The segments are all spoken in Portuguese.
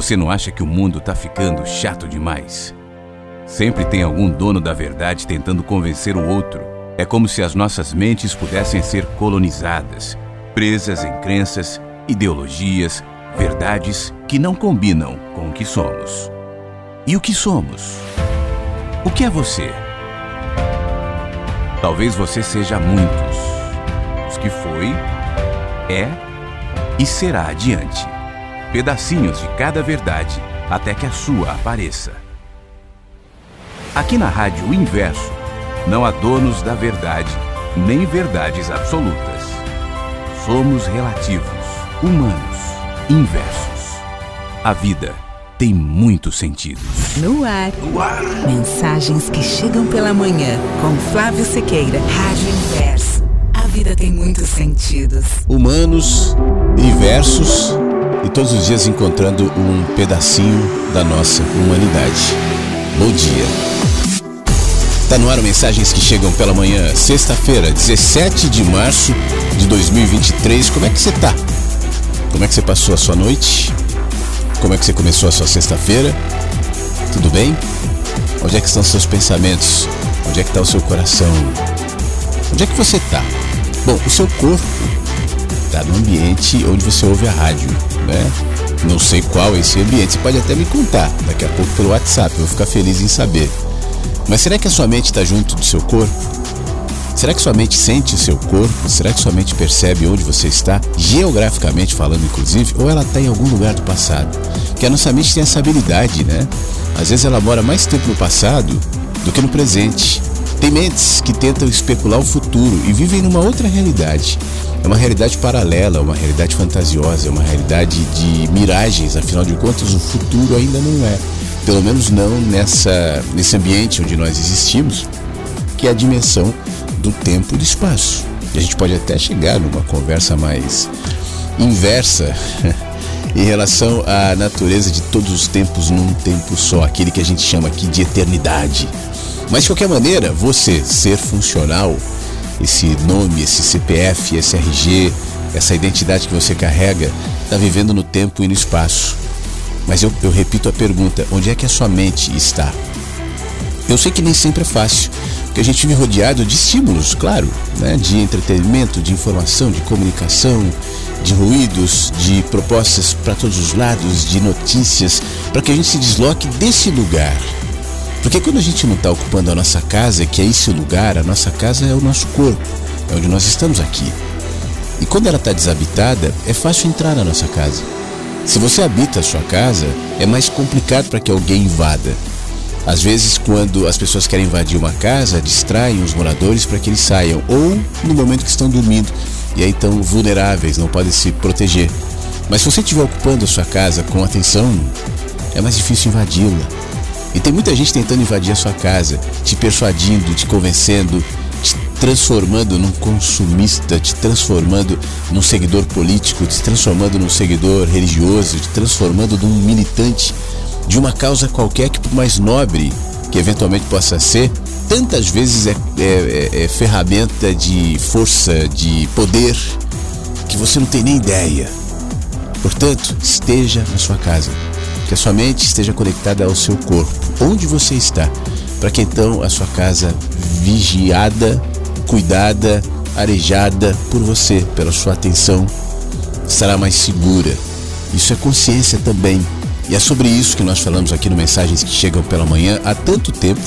Você não acha que o mundo tá ficando chato demais? Sempre tem algum dono da verdade tentando convencer o outro. É como se as nossas mentes pudessem ser colonizadas, presas em crenças, ideologias, verdades que não combinam com o que somos. E o que somos? O que é você? Talvez você seja muitos. Os que foi, é e será adiante. Pedacinhos de cada verdade até que a sua apareça. Aqui na Rádio o Inverso, não há donos da verdade, nem verdades absolutas. Somos relativos, humanos, inversos. A vida tem muitos sentidos. No ar. no ar. Mensagens que chegam pela manhã com Flávio Sequeira, Rádio Inverso. A vida tem muitos sentidos. Humanos, inversos e todos os dias encontrando um pedacinho da nossa humanidade. Bom dia. Tá no ar mensagens que chegam pela manhã, sexta-feira, 17 de março de 2023. Como é que você tá? Como é que você passou a sua noite? Como é que você começou a sua sexta-feira? Tudo bem? Onde é que estão seus pensamentos? Onde é que está o seu coração? Onde é que você tá? Bom, o seu corpo está no ambiente onde você ouve a rádio, né? Não sei qual é esse ambiente, você pode até me contar daqui a pouco pelo WhatsApp, eu vou ficar feliz em saber. Mas será que a sua mente está junto do seu corpo? Será que sua mente sente o seu corpo? Será que sua mente percebe onde você está, geograficamente falando, inclusive? Ou ela está em algum lugar do passado? Porque a nossa mente tem essa habilidade, né? Às vezes ela mora mais tempo no passado do que no presente. Tem mentes que tentam especular o futuro e vivem numa outra realidade. É uma realidade paralela, uma realidade fantasiosa, é uma realidade de miragens, afinal de contas, o futuro ainda não é pelo menos não nessa, nesse ambiente onde nós existimos, que é a dimensão do tempo e do espaço. E a gente pode até chegar numa conversa mais inversa em relação à natureza de todos os tempos num tempo só, aquele que a gente chama aqui de eternidade. Mas de qualquer maneira, você ser funcional, esse nome, esse CPF, esse RG, essa identidade que você carrega, está vivendo no tempo e no espaço. Mas eu, eu repito a pergunta: onde é que a sua mente está? Eu sei que nem sempre é fácil, porque a gente vive rodeado de estímulos, claro, né? de entretenimento, de informação, de comunicação, de ruídos, de propostas para todos os lados, de notícias, para que a gente se desloque desse lugar. Porque quando a gente não está ocupando a nossa casa, que é esse lugar, a nossa casa é o nosso corpo, é onde nós estamos aqui. E quando ela está desabitada, é fácil entrar na nossa casa. Se você habita a sua casa, é mais complicado para que alguém invada. Às vezes, quando as pessoas querem invadir uma casa, distraem os moradores para que eles saiam, ou no momento que estão dormindo, e aí estão vulneráveis, não podem se proteger. Mas se você estiver ocupando a sua casa com atenção, é mais difícil invadi-la. E tem muita gente tentando invadir a sua casa, te persuadindo, te convencendo, transformando num consumista, te transformando num seguidor político, te transformando num seguidor religioso, te transformando num militante de uma causa qualquer que, por mais nobre que eventualmente possa ser, tantas vezes é, é, é, é ferramenta de força, de poder, que você não tem nem ideia. Portanto, esteja na sua casa, que a sua mente esteja conectada ao seu corpo, onde você está, para que então a sua casa vigiada cuidada, arejada por você, pela sua atenção, estará mais segura. Isso é consciência também. E é sobre isso que nós falamos aqui no Mensagens que Chegam pela Manhã há tanto tempo.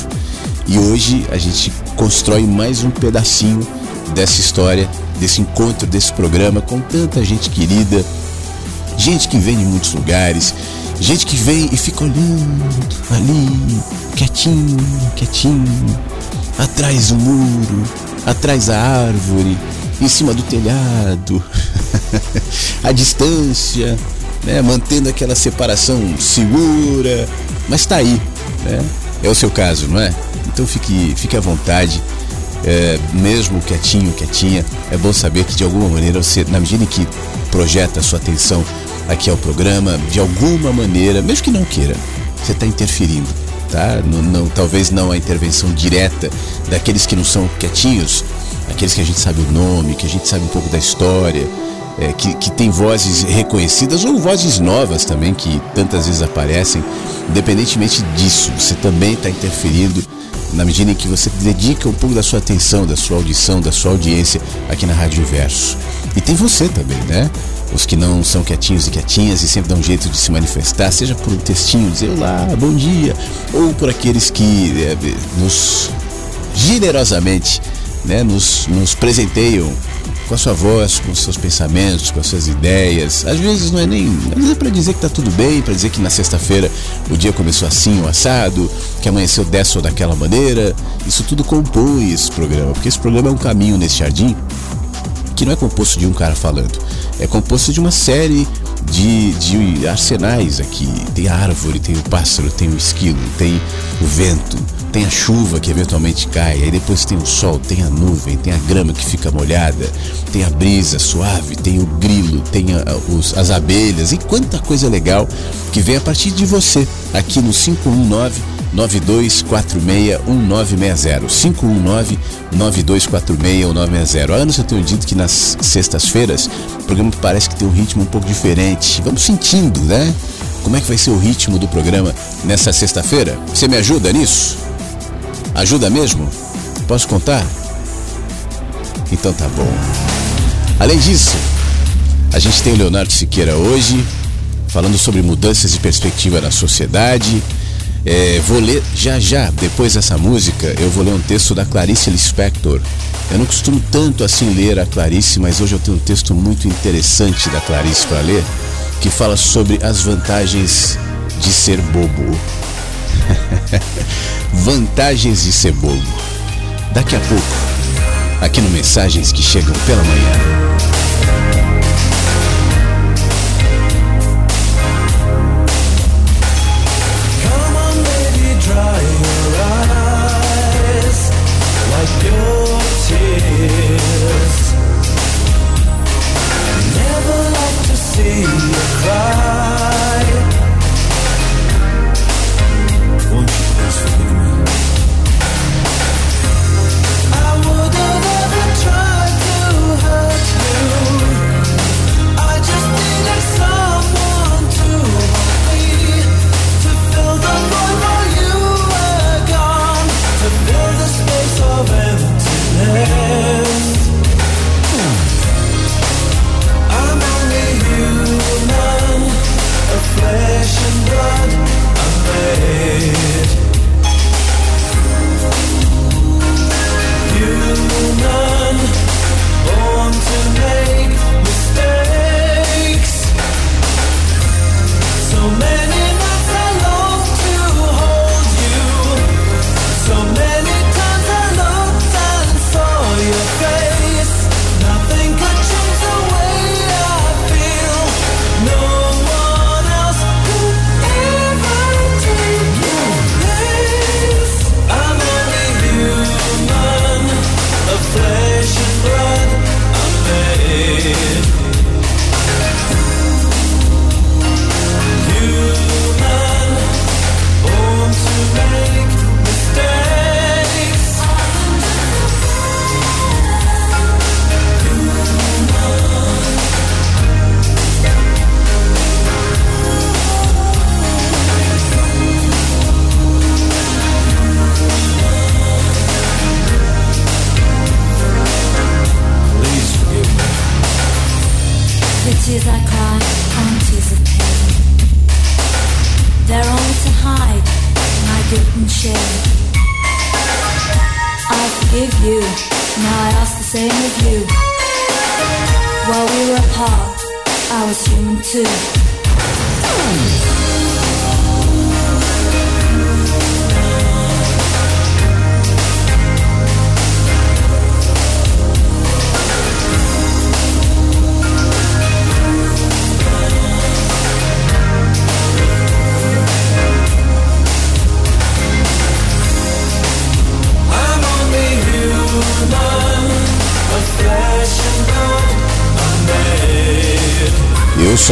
E hoje a gente constrói mais um pedacinho dessa história, desse encontro, desse programa com tanta gente querida, gente que vem de muitos lugares, gente que vem e fica olhando ali, quietinho, quietinho, atrás do muro, atrás da árvore, em cima do telhado, a distância, né, mantendo aquela separação segura, mas está aí, né? É o seu caso, não é? Então fique, fique à vontade, é, mesmo quietinho, quietinha, é bom saber que de alguma maneira você, na medida em que projeta a sua atenção aqui ao programa, de alguma maneira, mesmo que não queira, você está interferindo tá? Não, não, talvez não a intervenção direta daqueles que não são quietinhos, aqueles que a gente sabe o nome, que a gente sabe um pouco da história, é, que, que tem vozes reconhecidas ou vozes novas também, que tantas vezes aparecem. Independentemente disso, você também está interferindo na medida em que você dedica um pouco da sua atenção, da sua audição, da sua audiência aqui na Rádio Verso. E tem você também, né? Os que não são quietinhos e quietinhas e sempre dão um jeito de se manifestar, seja por um textinho, dizer olá, bom dia, ou por aqueles que é, nos generosamente né, nos, nos presenteiam com a sua voz, com os seus pensamentos, com as suas ideias. Às vezes não é nem. É para dizer que tá tudo bem, para dizer que na sexta-feira o dia começou assim, o assado, que amanheceu dessa ou daquela maneira. Isso tudo compõe esse programa, porque esse programa é um caminho nesse jardim que não é composto de um cara falando, é composto de uma série de, de arsenais aqui. Tem a árvore, tem o pássaro, tem o esquilo, tem o vento, tem a chuva que eventualmente cai, aí depois tem o sol, tem a nuvem, tem a grama que fica molhada, tem a brisa suave, tem o grilo, tem a, os, as abelhas e quanta coisa legal que vem a partir de você aqui no 519 9246-1960. 519-9246-1960. Há anos eu tenho dito que nas sextas-feiras o programa parece que tem um ritmo um pouco diferente. Vamos sentindo, né? Como é que vai ser o ritmo do programa nessa sexta-feira? Você me ajuda nisso? Ajuda mesmo? Posso contar? Então tá bom. Além disso, a gente tem o Leonardo Siqueira hoje, falando sobre mudanças de perspectiva na sociedade. É, vou ler já já, depois dessa música, eu vou ler um texto da Clarice Lispector. Eu não costumo tanto assim ler a Clarice, mas hoje eu tenho um texto muito interessante da Clarice para ler, que fala sobre as vantagens de ser bobo. vantagens de ser bobo. Daqui a pouco, aqui no Mensagens que Chegam pela Manhã.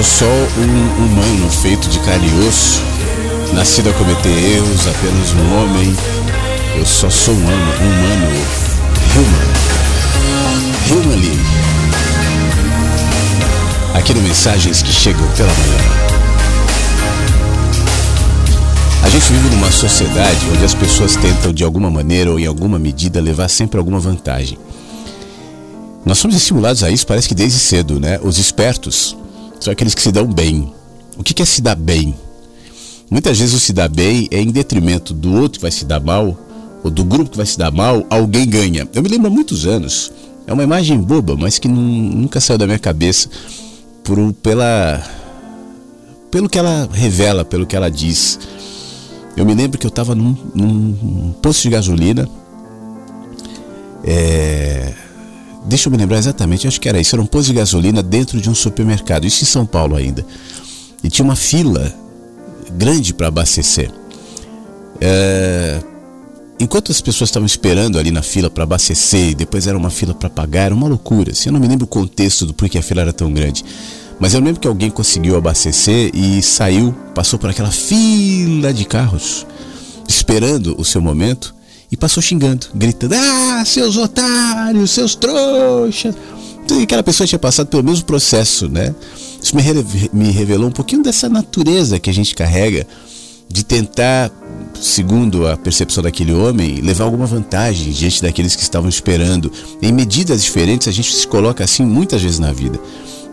Sou só um humano feito de carne e osso, nascido a cometer erros, apenas um homem. Eu só sou um humano, um humano, human, humanly. aqui no Mensagens que Chegam pela Manhã. A gente vive numa sociedade onde as pessoas tentam, de alguma maneira ou em alguma medida, levar sempre alguma vantagem. Nós somos estimulados a isso, parece que desde cedo, né? Os espertos são aqueles que se dão bem. O que é se dar bem? Muitas vezes o se dar bem é em detrimento do outro que vai se dar mal, ou do grupo que vai se dar mal, alguém ganha. Eu me lembro há muitos anos, é uma imagem boba, mas que nunca saiu da minha cabeça por, pela, pelo que ela revela, pelo que ela diz. Eu me lembro que eu estava num, num, posto de gasolina. É, deixa eu me lembrar exatamente, acho que era isso. Era um posto de gasolina dentro de um supermercado, isso em São Paulo ainda. E tinha uma fila grande para abastecer. É, enquanto as pessoas estavam esperando ali na fila para abastecer, e depois era uma fila para pagar, era uma loucura. Assim, eu não me lembro o contexto do porquê a fila era tão grande. Mas eu lembro que alguém conseguiu abastecer e saiu, passou por aquela fila de carros, esperando o seu momento, e passou xingando, gritando: Ah, seus otários, seus trouxas. Então, aquela pessoa tinha passado pelo mesmo processo, né? Isso me, me revelou um pouquinho dessa natureza que a gente carrega de tentar, segundo a percepção daquele homem, levar alguma vantagem diante daqueles que estavam esperando. Em medidas diferentes, a gente se coloca assim muitas vezes na vida.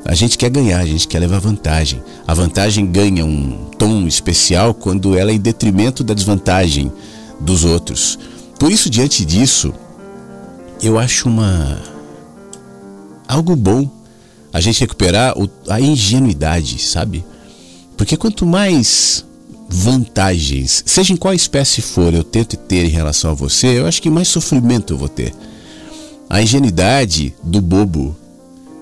A gente quer ganhar, a gente quer levar vantagem. A vantagem ganha um tom especial quando ela é em detrimento da desvantagem dos outros. Por isso, diante disso, eu acho uma algo bom a gente recuperar a ingenuidade, sabe? Porque quanto mais vantagens, seja em qual espécie for, eu tento ter em relação a você, eu acho que mais sofrimento eu vou ter. A ingenuidade do bobo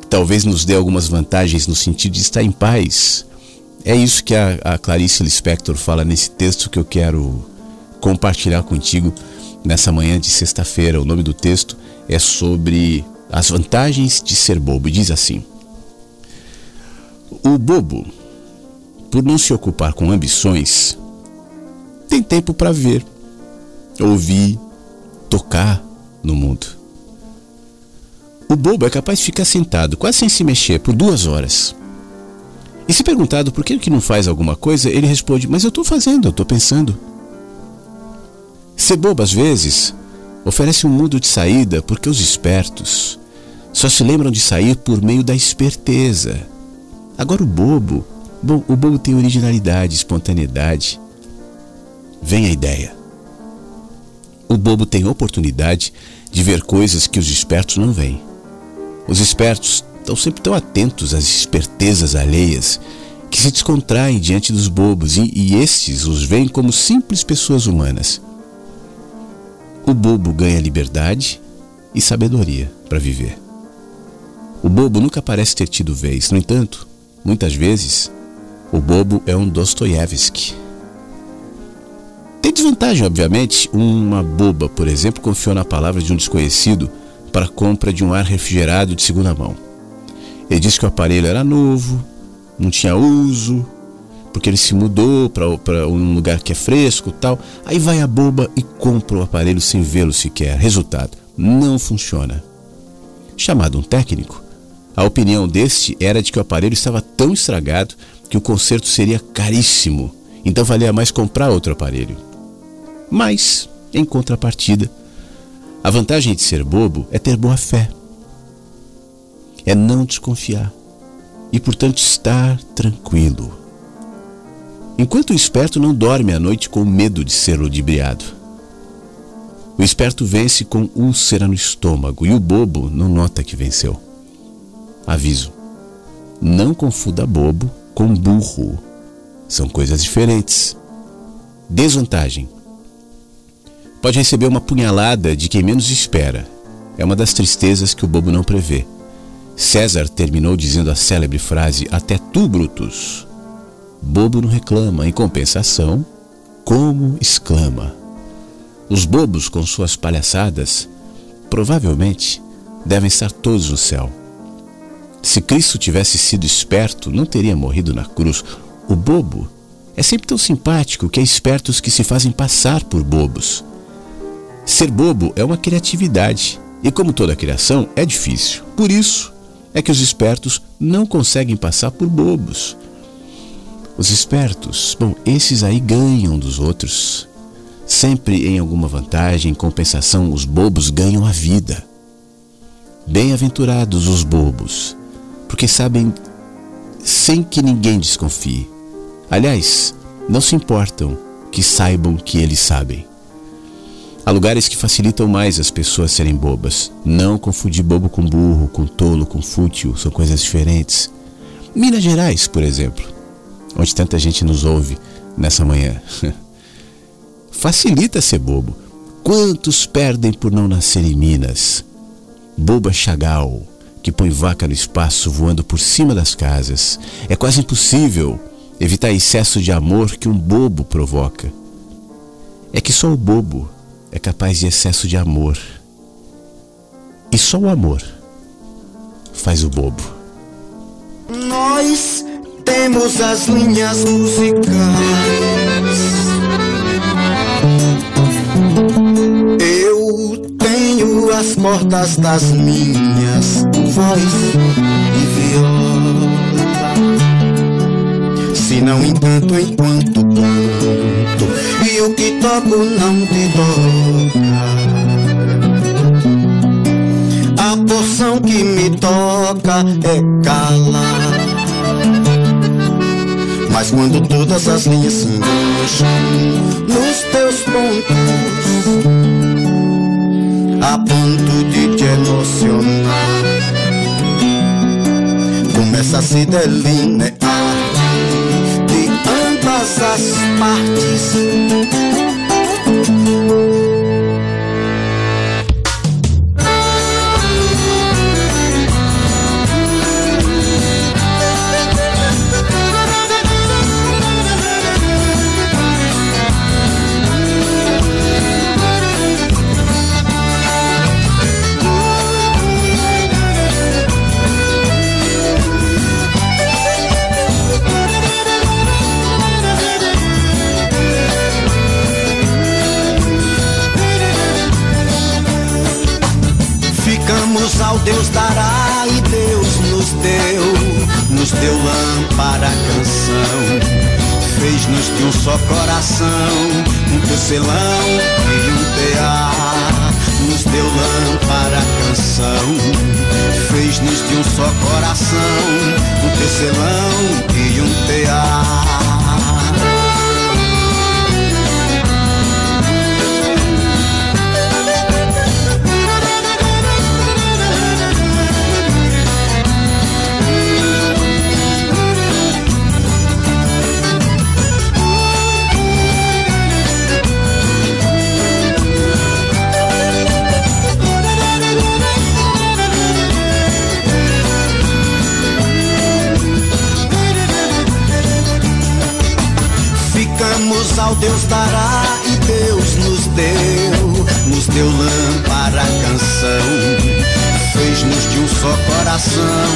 talvez nos dê algumas vantagens no sentido de estar em paz. É isso que a, a Clarice Lispector fala nesse texto que eu quero compartilhar contigo nessa manhã de sexta-feira. O nome do texto é sobre as vantagens de ser bobo. Diz assim: O bobo por não se ocupar com ambições, tem tempo para ver, ouvir, tocar no mundo. O bobo é capaz de ficar sentado, quase sem se mexer, por duas horas. E se perguntado por que não faz alguma coisa, ele responde: Mas eu estou fazendo, eu estou pensando. Ser bobo, às vezes, oferece um mundo de saída porque os espertos só se lembram de sair por meio da esperteza. Agora, o bobo Bom, o bolo tem originalidade, espontaneidade. Vem a ideia. O bobo tem oportunidade de ver coisas que os espertos não veem. Os espertos estão sempre tão atentos às espertezas alheias que se descontraem diante dos bobos e, e estes os veem como simples pessoas humanas. O bobo ganha liberdade e sabedoria para viver. O bobo nunca parece ter tido vez, no entanto, muitas vezes o bobo é um Dostoiévski. Tem desvantagem, obviamente. Uma boba, por exemplo, confiou na palavra de um desconhecido para a compra de um ar refrigerado de segunda mão. Ele disse que o aparelho era novo, não tinha uso, porque ele se mudou para um lugar que é fresco tal. Aí vai a boba e compra o aparelho sem vê-lo sequer. Resultado: não funciona. Chamado um técnico, a opinião deste era de que o aparelho estava tão estragado que o conserto seria caríssimo, então valia mais comprar outro aparelho. Mas, em contrapartida, a vantagem de ser bobo é ter boa fé, é não desconfiar e, portanto, estar tranquilo. Enquanto o esperto não dorme à noite com medo de ser ludibriado. O esperto vence com úlcera no estômago e o bobo não nota que venceu. Aviso: não confunda bobo com burro. São coisas diferentes. Desvantagem: pode receber uma punhalada de quem menos espera. É uma das tristezas que o bobo não prevê. César terminou dizendo a célebre frase: Até tu, Brutus. Bobo não reclama, em compensação, como exclama. Os bobos, com suas palhaçadas, provavelmente devem estar todos no céu. Se Cristo tivesse sido esperto, não teria morrido na cruz. O bobo é sempre tão simpático que é esperto os que se fazem passar por bobos. Ser bobo é uma criatividade, e como toda criação, é difícil. Por isso, é que os espertos não conseguem passar por bobos. Os espertos, bom, esses aí ganham dos outros. Sempre em alguma vantagem, em compensação, os bobos ganham a vida. Bem-aventurados os bobos, porque sabem sem que ninguém desconfie. Aliás, não se importam que saibam que eles sabem. Há lugares que facilitam mais as pessoas serem bobas. Não confundir bobo com burro, com tolo, com fútil, são coisas diferentes. Minas Gerais, por exemplo, onde tanta gente nos ouve nessa manhã. Facilita ser bobo. Quantos perdem por não nascer em Minas? Boba Chagal, que põe vaca no espaço voando por cima das casas. É quase impossível evitar excesso de amor que um bobo provoca. É que só o bobo é capaz de excesso de amor. E só o amor faz o bobo. Nós temos as linhas musicais. Eu tenho as cordas das minhas voz e viola. Se não encanto enquanto canto E o que toco não te toca A porção que me toca é calar mas quando todas as linhas se engancham nos teus pontos, a ponto de te emocionar, começa a se delinear essas partes. Deus dará e Deus nos deu, nos deu lâmpada canção. Fez-nos de um só coração, um tecelão e um tear. Nos deu lâmpada canção. Fez-nos de um só coração, um tecelão e um tear. Ao Deus dará e Deus nos deu, nos deu lâmpada canção, fez-nos de um só coração,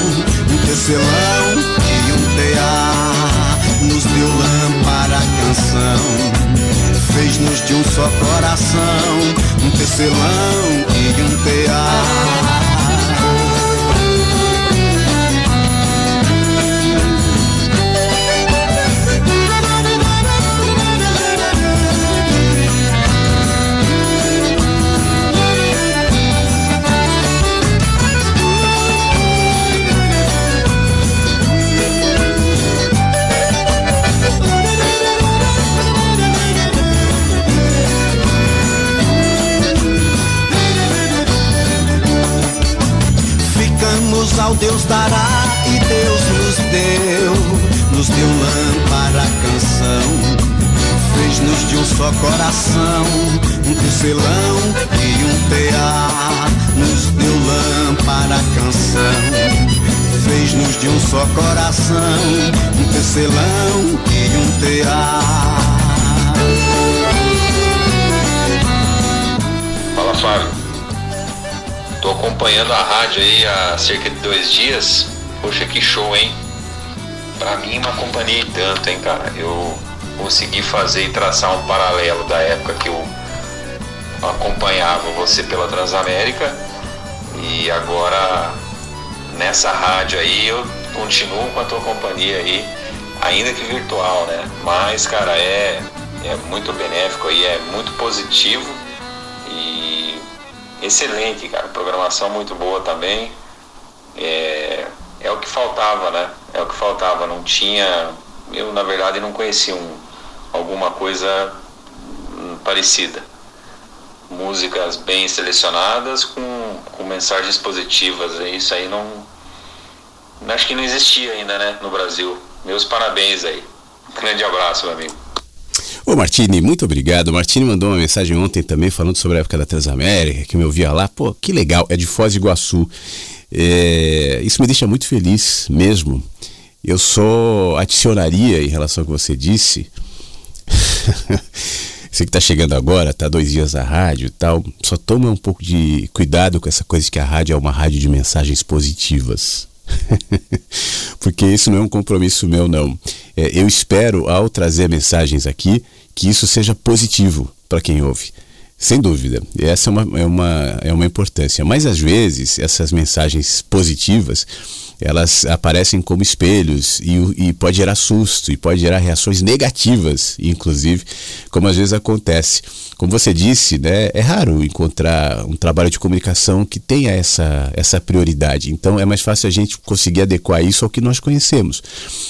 um tecelão e um tear, nos deu lâmpada canção, fez-nos de um só coração, um tecelão e um tear. Deus dará e Deus nos deu, nos deu lâmpada canção. Fez-nos de um só coração, um tecelão e um tear. Nos deu lâmpada canção. Fez-nos de um só coração, um tecelão e um tear. Fala, Fábio. Tô acompanhando a rádio aí há cerca de dois dias. Poxa, que show, hein? Pra mim, uma companhia e tanto, hein, cara? Eu consegui fazer e traçar um paralelo da época que eu acompanhava você pela Transamérica e agora nessa rádio aí, eu continuo com a tua companhia aí, ainda que virtual, né? Mas, cara, é, é muito benéfico aí, é muito positivo e excelente, cara. Programação muito boa também. É, é o que faltava, né? É o que faltava. Não tinha. Eu, na verdade, não conhecia um, alguma coisa hum, parecida. Músicas bem selecionadas com, com mensagens positivas. Isso aí não. Acho que não existia ainda, né? No Brasil. Meus parabéns aí. grande abraço, meu amigo. Ô Martini, muito obrigado. Martini mandou uma mensagem ontem também falando sobre a época da Transamérica, que me ouvia lá. Pô, que legal, é de Foz do Iguaçu. É, isso me deixa muito feliz mesmo. Eu só adicionaria em relação ao que você disse. você que está chegando agora, tá dois dias na rádio e tal, só toma um pouco de cuidado com essa coisa de que a rádio é uma rádio de mensagens positivas. Porque isso não é um compromisso meu, não. É, eu espero, ao trazer mensagens aqui, que isso seja positivo para quem ouve. Sem dúvida, essa é uma, é, uma, é uma importância. Mas às vezes essas mensagens positivas elas aparecem como espelhos e, e pode gerar susto e pode gerar reações negativas, inclusive, como às vezes acontece. Como você disse, né, é raro encontrar um trabalho de comunicação que tenha essa, essa prioridade. Então é mais fácil a gente conseguir adequar isso ao que nós conhecemos.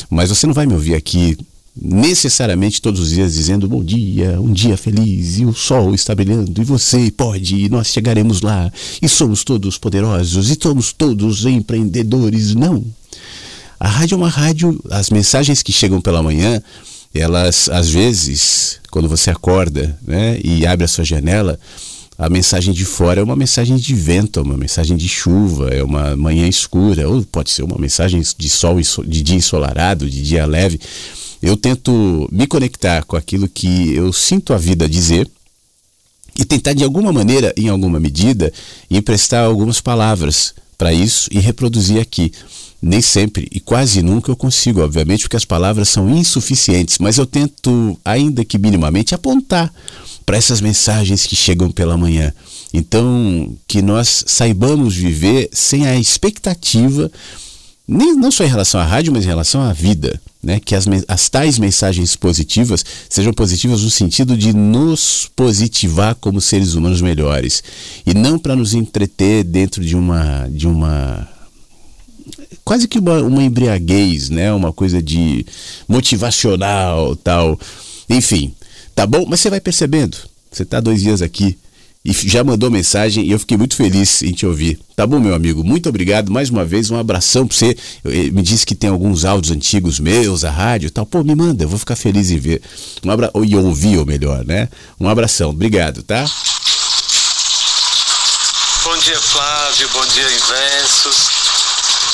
Mas você não vai me ouvir aqui necessariamente todos os dias dizendo bom dia, um dia feliz e o sol está brilhando e você pode e nós chegaremos lá e somos todos poderosos e somos todos empreendedores. Não. A rádio é uma rádio, as mensagens que chegam pela manhã, elas às vezes, quando você acorda né, e abre a sua janela, a mensagem de fora é uma mensagem de vento, é uma mensagem de chuva, é uma manhã escura, ou pode ser uma mensagem de sol, de dia ensolarado, de dia leve eu tento me conectar com aquilo que eu sinto a vida dizer e tentar de alguma maneira, em alguma medida, emprestar algumas palavras para isso e reproduzir aqui. Nem sempre e quase nunca eu consigo, obviamente, porque as palavras são insuficientes, mas eu tento, ainda que minimamente, apontar para essas mensagens que chegam pela manhã. Então, que nós saibamos viver sem a expectativa nem, não só em relação à rádio, mas em relação à vida. Né? Que as, as tais mensagens positivas sejam positivas no sentido de nos positivar como seres humanos melhores. E não para nos entreter dentro de uma. De uma quase que uma, uma embriaguez, né? Uma coisa de motivacional, tal. Enfim, tá bom? Mas você vai percebendo. Você está dois dias aqui e já mandou mensagem e eu fiquei muito feliz em te ouvir. Tá bom, meu amigo? Muito obrigado mais uma vez. Um abração para você. Eh, me disse que tem alguns áudios antigos meus, a rádio e tal. Pô, me manda, eu vou ficar feliz em ver. Um abra... E ouvir, ou melhor, né? Um abração. Obrigado, tá? Bom dia, Flávio. Bom dia, Inversos.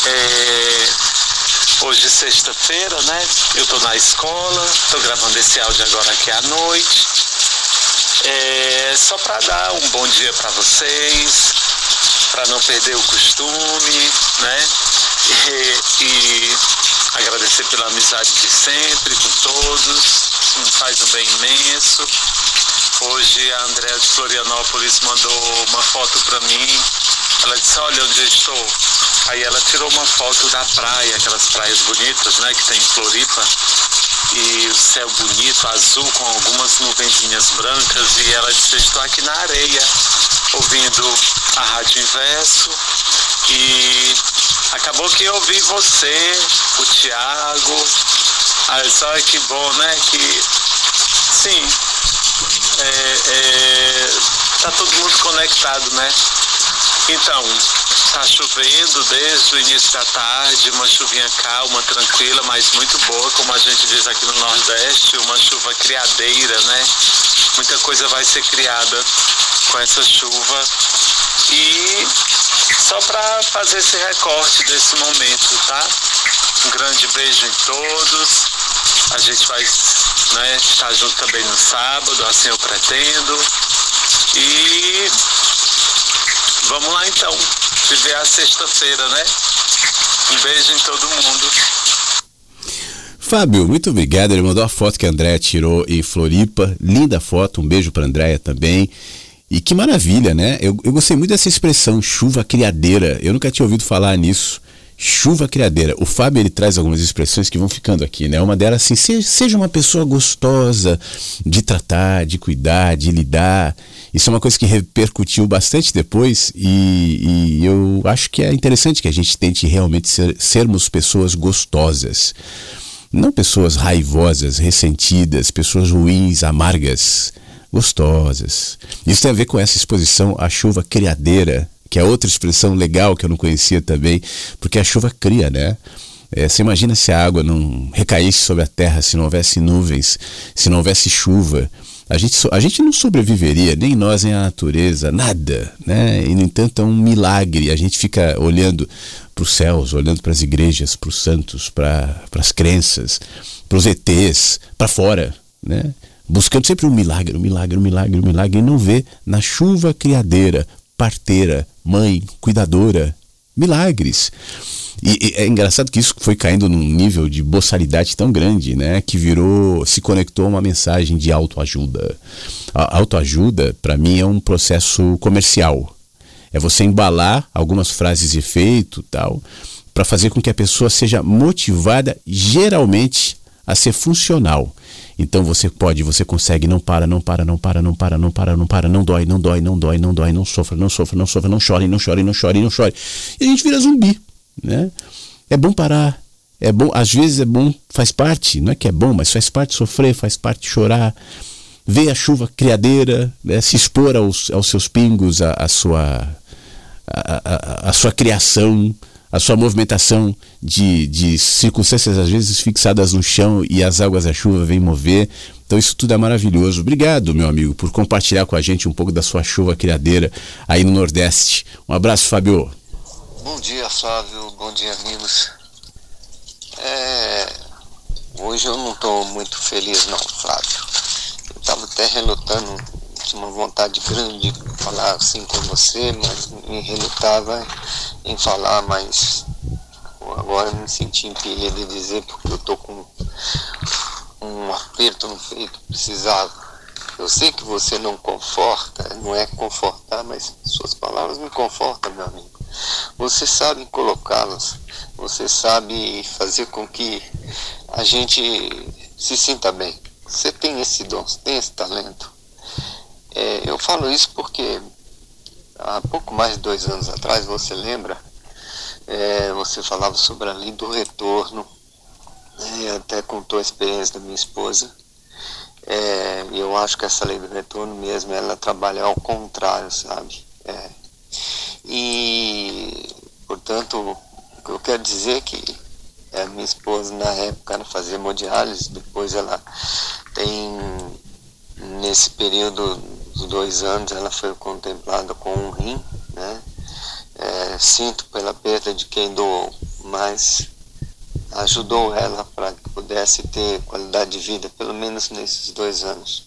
É... Hoje, sexta-feira, né? Eu tô na escola, tô gravando esse áudio agora aqui à noite. É, só para dar um bom dia para vocês, para não perder o costume, né? E, e, agradecer pela amizade de sempre com todos, me faz um bem imenso. Hoje a Andréa de Florianópolis mandou uma foto para mim. Ela disse, olha onde eu estou. Aí ela tirou uma foto da praia, aquelas praias bonitas, né, que tem em Floripa e o céu bonito, azul, com algumas nuvenzinhas brancas, e ela disse, estou aqui na areia, ouvindo a Rádio Inverso, e acabou que eu ouvi você, o Tiago, aí só que bom, né, que sim, é, é, tá todo mundo conectado, né? Então, Está chovendo desde o início da tarde, uma chuvinha calma, tranquila, mas muito boa, como a gente diz aqui no Nordeste, uma chuva criadeira, né? Muita coisa vai ser criada com essa chuva. E só para fazer esse recorte desse momento, tá? Um grande beijo em todos. A gente vai né, estar junto também no sábado, assim eu pretendo. E vamos lá então viver a sexta-feira, né? Um beijo em todo mundo. Fábio, muito obrigado. Ele mandou a foto que a Andréia tirou em Floripa. Linda foto. Um beijo para Andréia também. E que maravilha, né? Eu, eu gostei muito dessa expressão, chuva criadeira. Eu nunca tinha ouvido falar nisso. Chuva criadeira. O Fábio ele traz algumas expressões que vão ficando aqui, né? Uma delas assim, seja uma pessoa gostosa de tratar, de cuidar, de lidar. Isso é uma coisa que repercutiu bastante depois e, e eu acho que é interessante que a gente tente realmente ser, sermos pessoas gostosas. Não pessoas raivosas, ressentidas, pessoas ruins, amargas, gostosas. Isso tem a ver com essa exposição à chuva criadeira que é outra expressão legal que eu não conhecia também, porque a chuva cria, né? É, você imagina se a água não recaísse sobre a terra, se não houvesse nuvens, se não houvesse chuva. A gente, a gente não sobreviveria, nem nós, nem a natureza, nada. Né? E, no entanto, é um milagre. A gente fica olhando para os céus, olhando para as igrejas, para os santos, para as crenças, para os ETs, para fora. Né? Buscando sempre um milagre, um milagre, um milagre, um milagre, e não vê na chuva criadeira, parteira, mãe, cuidadora, milagres. E, e, é engraçado que isso foi caindo num nível de boçalidade tão grande, né, que virou, se conectou a uma mensagem de autoajuda. A autoajuda, para mim, é um processo comercial. É você embalar algumas frases de efeito, tal, para fazer com que a pessoa seja motivada, geralmente, a ser funcional. Então você pode, você consegue, não para, não para, não para, não para, não para, não para, não dói, não dói, não dói, não dói, não sofra, não sofra, não sofra, não chore, não chore, não chore, não chore. E a gente vira zumbi, né? É bom parar, é bom, às vezes é bom, faz parte, não é que é bom, mas faz parte sofrer, faz parte chorar, ver a chuva criadeira, né? se expor aos, aos seus pingos, a sua a, a, a sua criação, a sua movimentação de, de circunstâncias às vezes fixadas no chão e as águas da chuva vêm mover. Então isso tudo é maravilhoso. Obrigado, meu amigo, por compartilhar com a gente um pouco da sua chuva criadeira aí no Nordeste. Um abraço, Fábio. Bom dia, Flávio. Bom dia, amigos. É... Hoje eu não estou muito feliz, não, Flávio. Eu estava até relutando, uma vontade grande de falar assim com você, mas me relutava em falar, mas agora me senti impelido de dizer porque eu tô com um aperto no peito, precisava. Eu sei que você não conforta, não é confortar, mas suas palavras me confortam, meu amigo. Você sabe colocá-las, você sabe fazer com que a gente se sinta bem. Você tem esse dom, tem esse talento. É, eu falo isso porque há pouco mais de dois anos atrás, você lembra? É, você falava sobre a lei do retorno, né, até contou a experiência da minha esposa. É, eu acho que essa lei do retorno mesmo, ela trabalha ao contrário, sabe? É. E, portanto, eu quero dizer é que a minha esposa, na época, ela fazia hemodiálise, depois ela tem, nesse período dos dois anos, ela foi contemplada com um rim, né? É, sinto pela perda de quem doou, mas ajudou ela para que pudesse ter qualidade de vida, pelo menos nesses dois anos.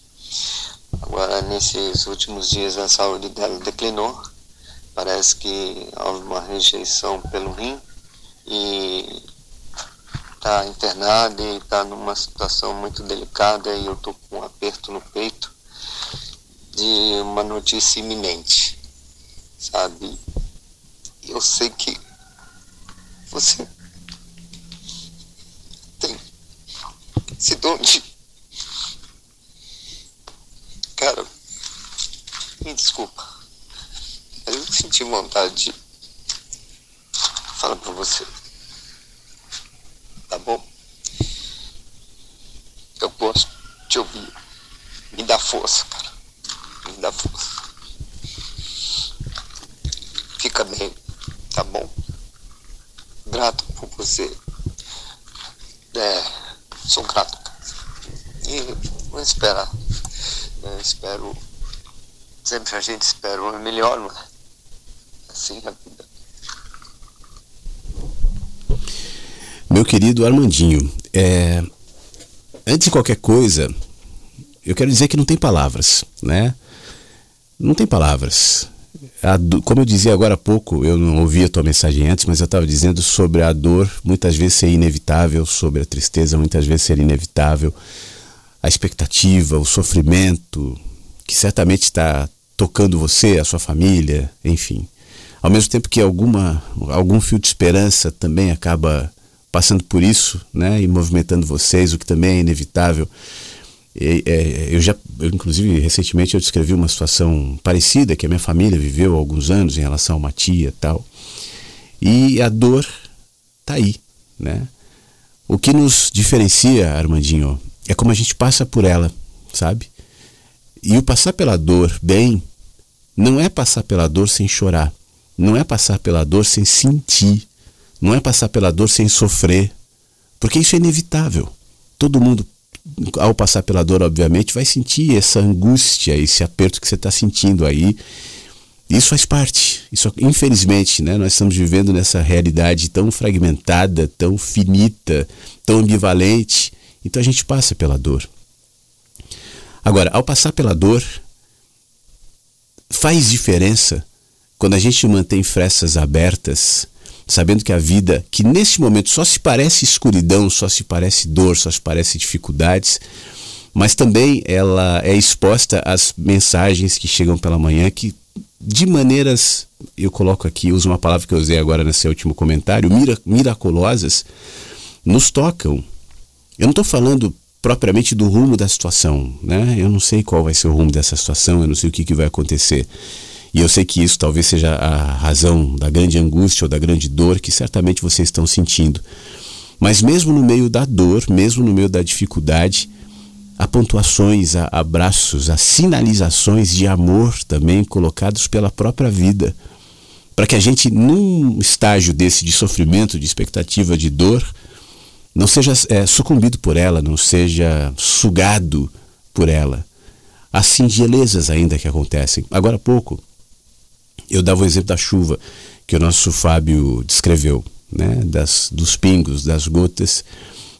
Agora, nesses últimos dias, a saúde dela declinou. Parece que houve uma rejeição pelo rim e está internada e está numa situação muito delicada e eu estou com um aperto no peito de uma notícia iminente, sabe? Eu sei que você tem esse dom de. Cara, me desculpa. Mas eu senti vontade de falar pra você. Tá bom? Eu posso te ouvir. Me dá força, cara me dá força. Fica bem, tá bom? Grato por você. É, sou grato. E vou esperar. Eu espero. Sempre a gente espera o melhor, é? Assim a vida. Meu querido Armandinho, é, antes de qualquer coisa, eu quero dizer que não tem palavras, né? Não tem palavras. como eu dizia agora há pouco, eu não ouvi a tua mensagem antes, mas eu estava dizendo sobre a dor muitas vezes ser inevitável, sobre a tristeza muitas vezes ser inevitável, a expectativa, o sofrimento, que certamente está tocando você, a sua família, enfim. ao mesmo tempo que alguma, algum fio de esperança também acaba passando por isso, né, e movimentando vocês, o que também é inevitável. É, eu já, eu, inclusive, recentemente eu descrevi uma situação parecida que a minha família viveu há alguns anos em relação a uma tia tal. E a dor tá aí, né? O que nos diferencia, Armandinho, é como a gente passa por ela, sabe? E o passar pela dor bem não é passar pela dor sem chorar, não é passar pela dor sem sentir, não é passar pela dor sem sofrer, porque isso é inevitável. Todo mundo, ao passar pela dor, obviamente, vai sentir essa angústia, esse aperto que você está sentindo aí. Isso faz parte. Isso, infelizmente, né, nós estamos vivendo nessa realidade tão fragmentada, tão finita, tão ambivalente. Então a gente passa pela dor. Agora, ao passar pela dor, faz diferença quando a gente mantém frestas abertas sabendo que a vida, que neste momento só se parece escuridão, só se parece dor, só se parece dificuldades, mas também ela é exposta às mensagens que chegam pela manhã que de maneiras, eu coloco aqui, uso uma palavra que eu usei agora nesse último comentário, miraculosas, nos tocam. Eu não estou falando propriamente do rumo da situação, né? Eu não sei qual vai ser o rumo dessa situação, eu não sei o que, que vai acontecer. E eu sei que isso talvez seja a razão da grande angústia ou da grande dor que certamente vocês estão sentindo. Mas mesmo no meio da dor, mesmo no meio da dificuldade, há pontuações, há abraços, há sinalizações de amor também colocados pela própria vida. Para que a gente, num estágio desse de sofrimento, de expectativa, de dor, não seja é, sucumbido por ela, não seja sugado por ela. Há singelezas ainda que acontecem. Agora há pouco, eu dava o exemplo da chuva que o nosso Fábio descreveu, né? das, dos pingos, das gotas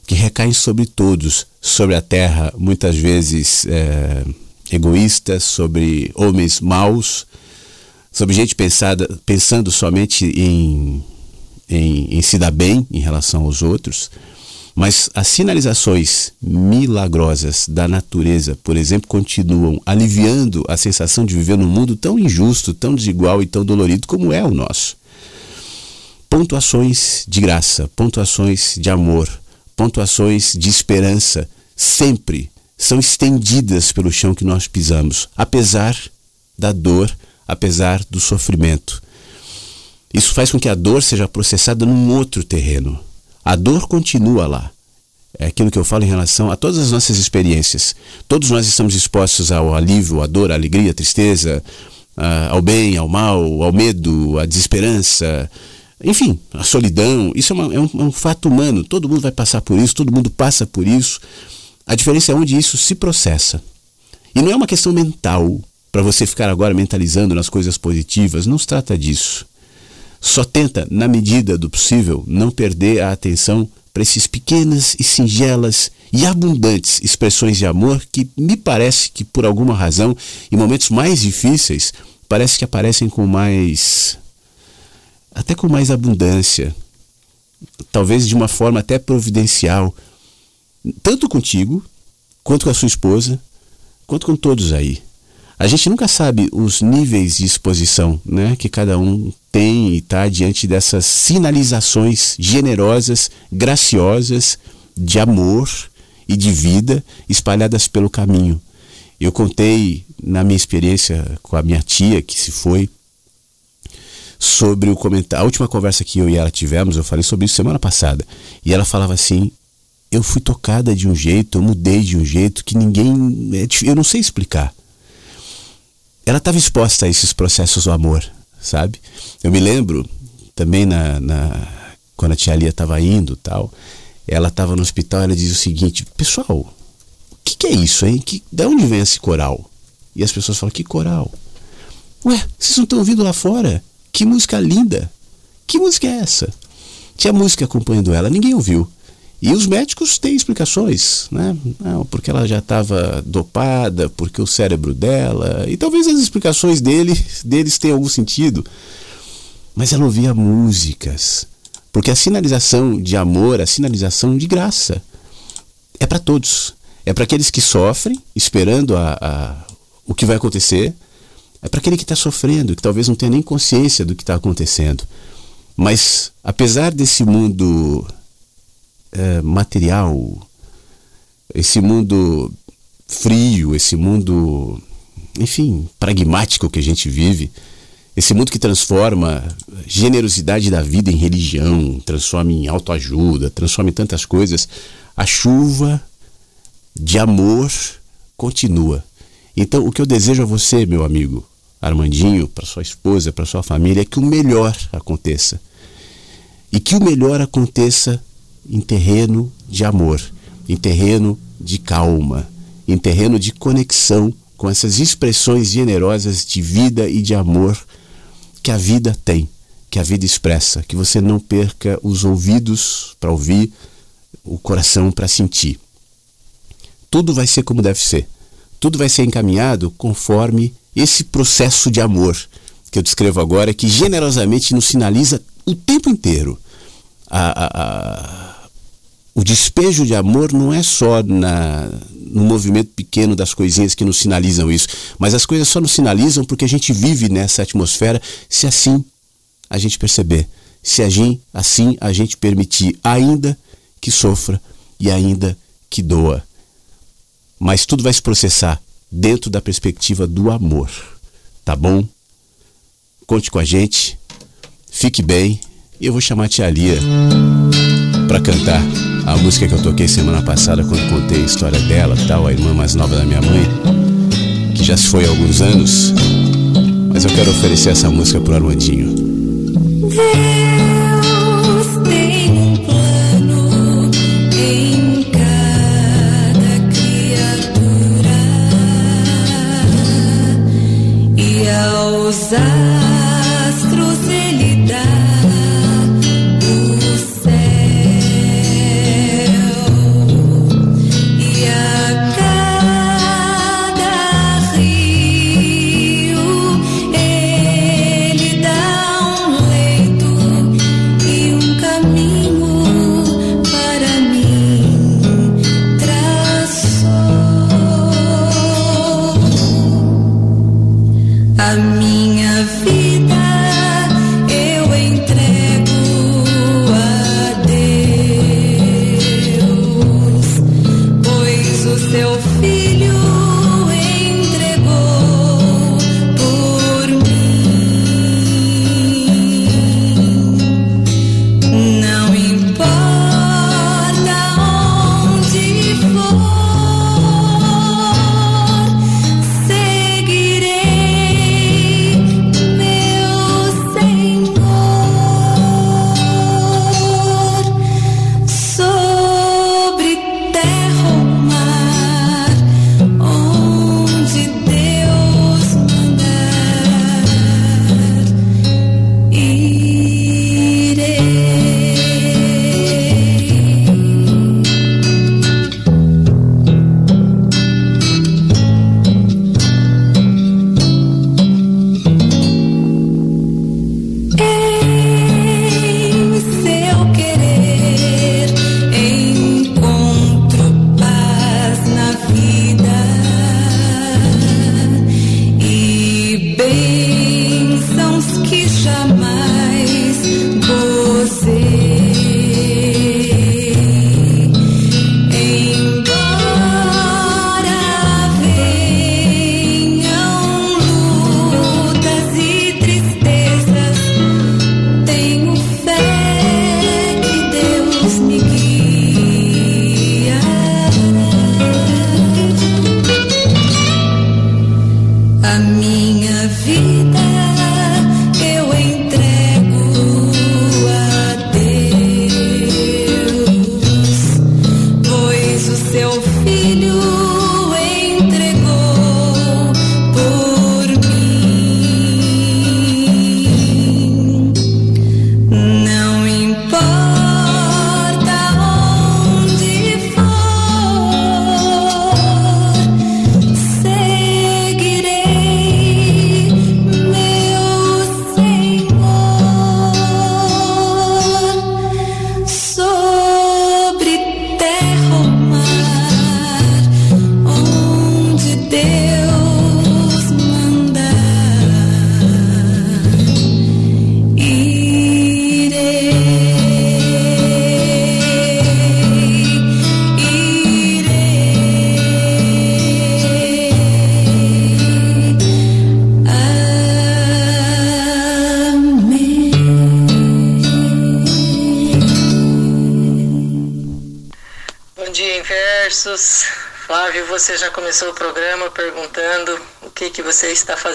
que recaem sobre todos, sobre a terra, muitas vezes é, egoístas, sobre homens maus, sobre gente pensada, pensando somente em, em, em se dar bem em relação aos outros. Mas as sinalizações milagrosas da natureza, por exemplo, continuam aliviando a sensação de viver num mundo tão injusto, tão desigual e tão dolorido como é o nosso. Pontuações de graça, pontuações de amor, pontuações de esperança sempre são estendidas pelo chão que nós pisamos, apesar da dor, apesar do sofrimento. Isso faz com que a dor seja processada num outro terreno, a dor continua lá. É aquilo que eu falo em relação a todas as nossas experiências. Todos nós estamos expostos ao alívio, à dor, à alegria, à tristeza, ao bem, ao mal, ao medo, à desesperança, enfim, à solidão. Isso é, é, um, é um fato humano. Todo mundo vai passar por isso, todo mundo passa por isso. A diferença é onde isso se processa. E não é uma questão mental, para você ficar agora mentalizando nas coisas positivas. Não se trata disso. Só tenta, na medida do possível, não perder a atenção para essas pequenas e singelas e abundantes expressões de amor que me parece que, por alguma razão, em momentos mais difíceis, parece que aparecem com mais. até com mais abundância. Talvez de uma forma até providencial. Tanto contigo, quanto com a sua esposa, quanto com todos aí. A gente nunca sabe os níveis de exposição né, que cada um tem e está diante dessas sinalizações generosas, graciosas, de amor e de vida espalhadas pelo caminho. Eu contei na minha experiência com a minha tia que se foi sobre o comentário. A última conversa que eu e ela tivemos, eu falei sobre isso semana passada. E ela falava assim: eu fui tocada de um jeito, eu mudei de um jeito que ninguém. É eu não sei explicar ela estava exposta a esses processos do amor, sabe? Eu me lembro também na, na quando a tia Lia estava indo tal, ela estava no hospital, ela diz o seguinte, pessoal, o que, que, é isso, hein? Que, de onde vem esse coral? E as pessoas falam, que coral? Ué, vocês não estão ouvindo lá fora? Que música linda! Que música é essa? Tinha música acompanhando ela, ninguém ouviu. E os médicos têm explicações, né? Não, porque ela já estava dopada, porque o cérebro dela. E talvez as explicações dele, deles tenham algum sentido. Mas ela ouvia músicas. Porque a sinalização de amor, a sinalização de graça, é para todos. É para aqueles que sofrem, esperando a, a, o que vai acontecer. É para aquele que está sofrendo, que talvez não tenha nem consciência do que está acontecendo. Mas, apesar desse mundo é, material, esse mundo frio, esse mundo, enfim, pragmático que a gente vive, esse mundo que transforma generosidade da vida em religião, transforma em autoajuda, transforma em tantas coisas, a chuva de amor continua. Então, o que eu desejo a você, meu amigo Armandinho, para sua esposa, para sua família, é que o melhor aconteça. E que o melhor aconteça em terreno de amor, em terreno de calma, em terreno de conexão com essas expressões generosas de vida e de amor que a vida tem, que a vida expressa, que você não perca os ouvidos para ouvir, o coração para sentir. Tudo vai ser como deve ser. Tudo vai ser encaminhado conforme esse processo de amor que eu descrevo agora, que generosamente nos sinaliza o tempo inteiro. A, a, o despejo de amor não é só na, no movimento pequeno das coisinhas que nos sinalizam isso, mas as coisas só nos sinalizam porque a gente vive nessa atmosfera se assim a gente perceber, se agir assim a gente permitir, ainda que sofra e ainda que doa. Mas tudo vai se processar dentro da perspectiva do amor, tá bom? Conte com a gente, fique bem e eu vou chamar a tia Lia para cantar a música que eu toquei semana passada quando contei a história dela, tal, a irmã mais nova da minha mãe, que já se foi há alguns anos. Mas eu quero oferecer essa música pro Armandinho. Deus tem um plano em cada criatura e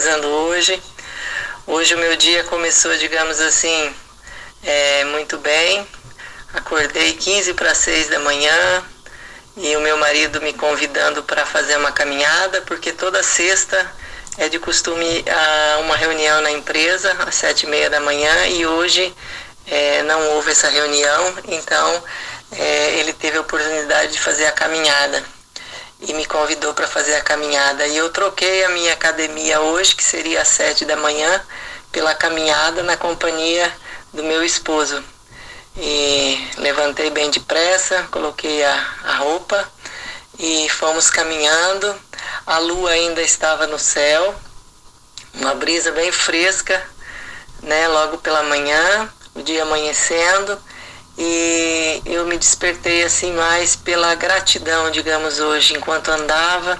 fazendo hoje. Hoje o meu dia começou, digamos assim, é, muito bem. Acordei 15 para 6 da manhã e o meu marido me convidando para fazer uma caminhada, porque toda sexta é de costume a uma reunião na empresa às sete e meia da manhã e hoje é, não houve essa reunião, então é, ele teve a oportunidade de fazer a caminhada e me convidou para fazer a caminhada. E eu troquei a minha academia hoje, que seria às sete da manhã, pela caminhada na companhia do meu esposo. E levantei bem depressa, coloquei a, a roupa e fomos caminhando. A lua ainda estava no céu, uma brisa bem fresca, né, logo pela manhã, o dia amanhecendo e eu me despertei assim mais pela gratidão, digamos, hoje. Enquanto andava,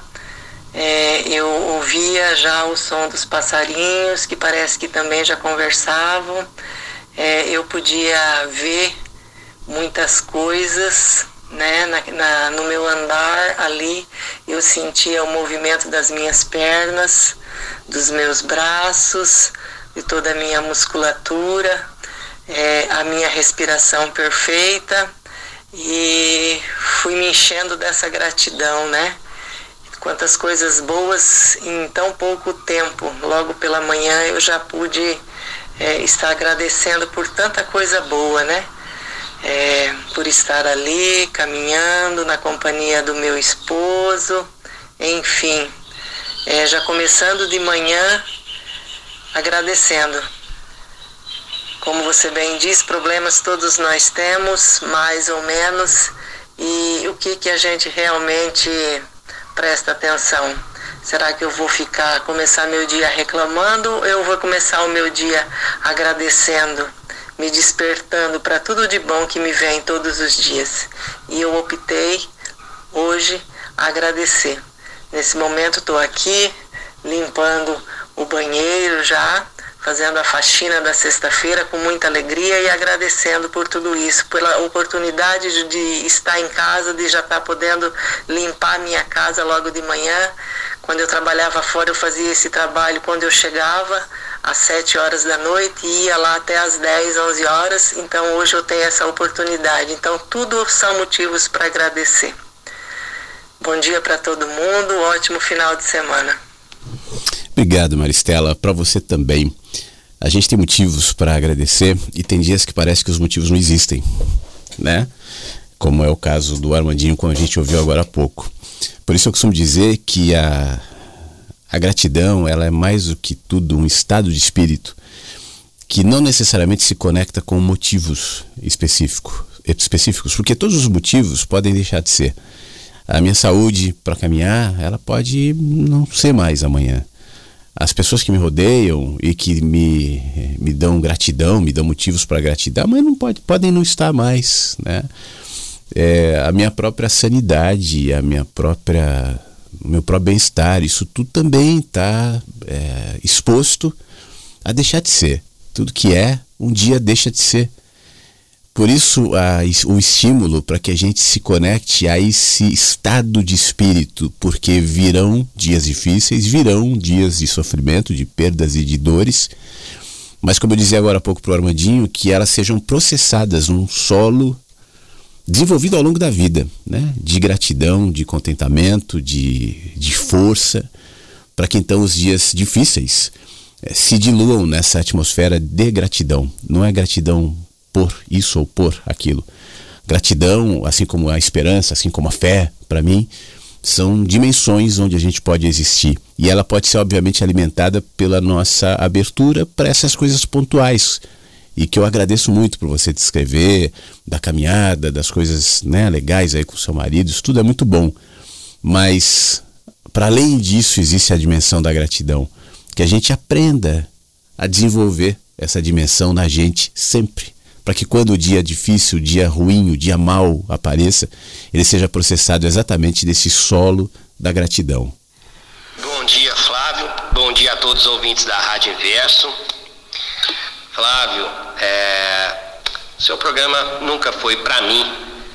é, eu ouvia já o som dos passarinhos, que parece que também já conversavam. É, eu podia ver muitas coisas, né? Na, na, no meu andar ali, eu sentia o movimento das minhas pernas, dos meus braços, de toda a minha musculatura é, a minha respiração perfeita e fui me enchendo dessa gratidão, né? Quantas coisas boas em tão pouco tempo. Logo pela manhã eu já pude é, estar agradecendo por tanta coisa boa, né? É, por estar ali caminhando na companhia do meu esposo, enfim, é, já começando de manhã agradecendo como você bem diz, problemas todos nós temos, mais ou menos, e o que, que a gente realmente presta atenção? Será que eu vou ficar, começar meu dia reclamando ou eu vou começar o meu dia agradecendo, me despertando para tudo de bom que me vem todos os dias? E eu optei hoje agradecer. Nesse momento estou aqui limpando o banheiro já fazendo a faxina da sexta-feira com muita alegria e agradecendo por tudo isso, pela oportunidade de, de estar em casa, de já estar podendo limpar minha casa logo de manhã. Quando eu trabalhava fora, eu fazia esse trabalho quando eu chegava às 7 horas da noite e ia lá até às 10, 11 horas. Então hoje eu tenho essa oportunidade. Então tudo são motivos para agradecer. Bom dia para todo mundo, ótimo final de semana. Obrigado, Maristela. Para você também. A gente tem motivos para agradecer e tem dias que parece que os motivos não existem, né? Como é o caso do Armandinho, como a gente ouviu agora há pouco. Por isso eu costumo dizer que a, a gratidão ela é mais do que tudo um estado de espírito que não necessariamente se conecta com motivos específico, específicos, porque todos os motivos podem deixar de ser. A minha saúde para caminhar, ela pode não ser mais amanhã as pessoas que me rodeiam e que me, me dão gratidão, me dão motivos para gratidão, mas não pode, podem não estar mais, né? É, a minha própria sanidade, a minha própria, o meu próprio bem-estar, isso tudo também está é, exposto a deixar de ser. Tudo que é, um dia deixa de ser. Por isso, a, o estímulo para que a gente se conecte a esse estado de espírito, porque virão dias difíceis, virão dias de sofrimento, de perdas e de dores, mas como eu dizia agora há pouco para o Armandinho, que elas sejam processadas num solo desenvolvido ao longo da vida, né? de gratidão, de contentamento, de, de força, para que então os dias difíceis eh, se diluam nessa atmosfera de gratidão. Não é gratidão por isso ou por aquilo. Gratidão, assim como a esperança, assim como a fé, para mim, são dimensões onde a gente pode existir. E ela pode ser, obviamente, alimentada pela nossa abertura para essas coisas pontuais. E que eu agradeço muito por você descrever, da caminhada, das coisas né, legais aí com seu marido, isso tudo é muito bom. Mas, para além disso, existe a dimensão da gratidão. Que a gente aprenda a desenvolver essa dimensão na gente sempre para que quando o dia difícil, o dia ruim, o dia mau apareça, ele seja processado exatamente desse solo da gratidão. Bom dia, Flávio. Bom dia a todos os ouvintes da Rádio Inverso. Flávio, é... seu programa nunca foi para mim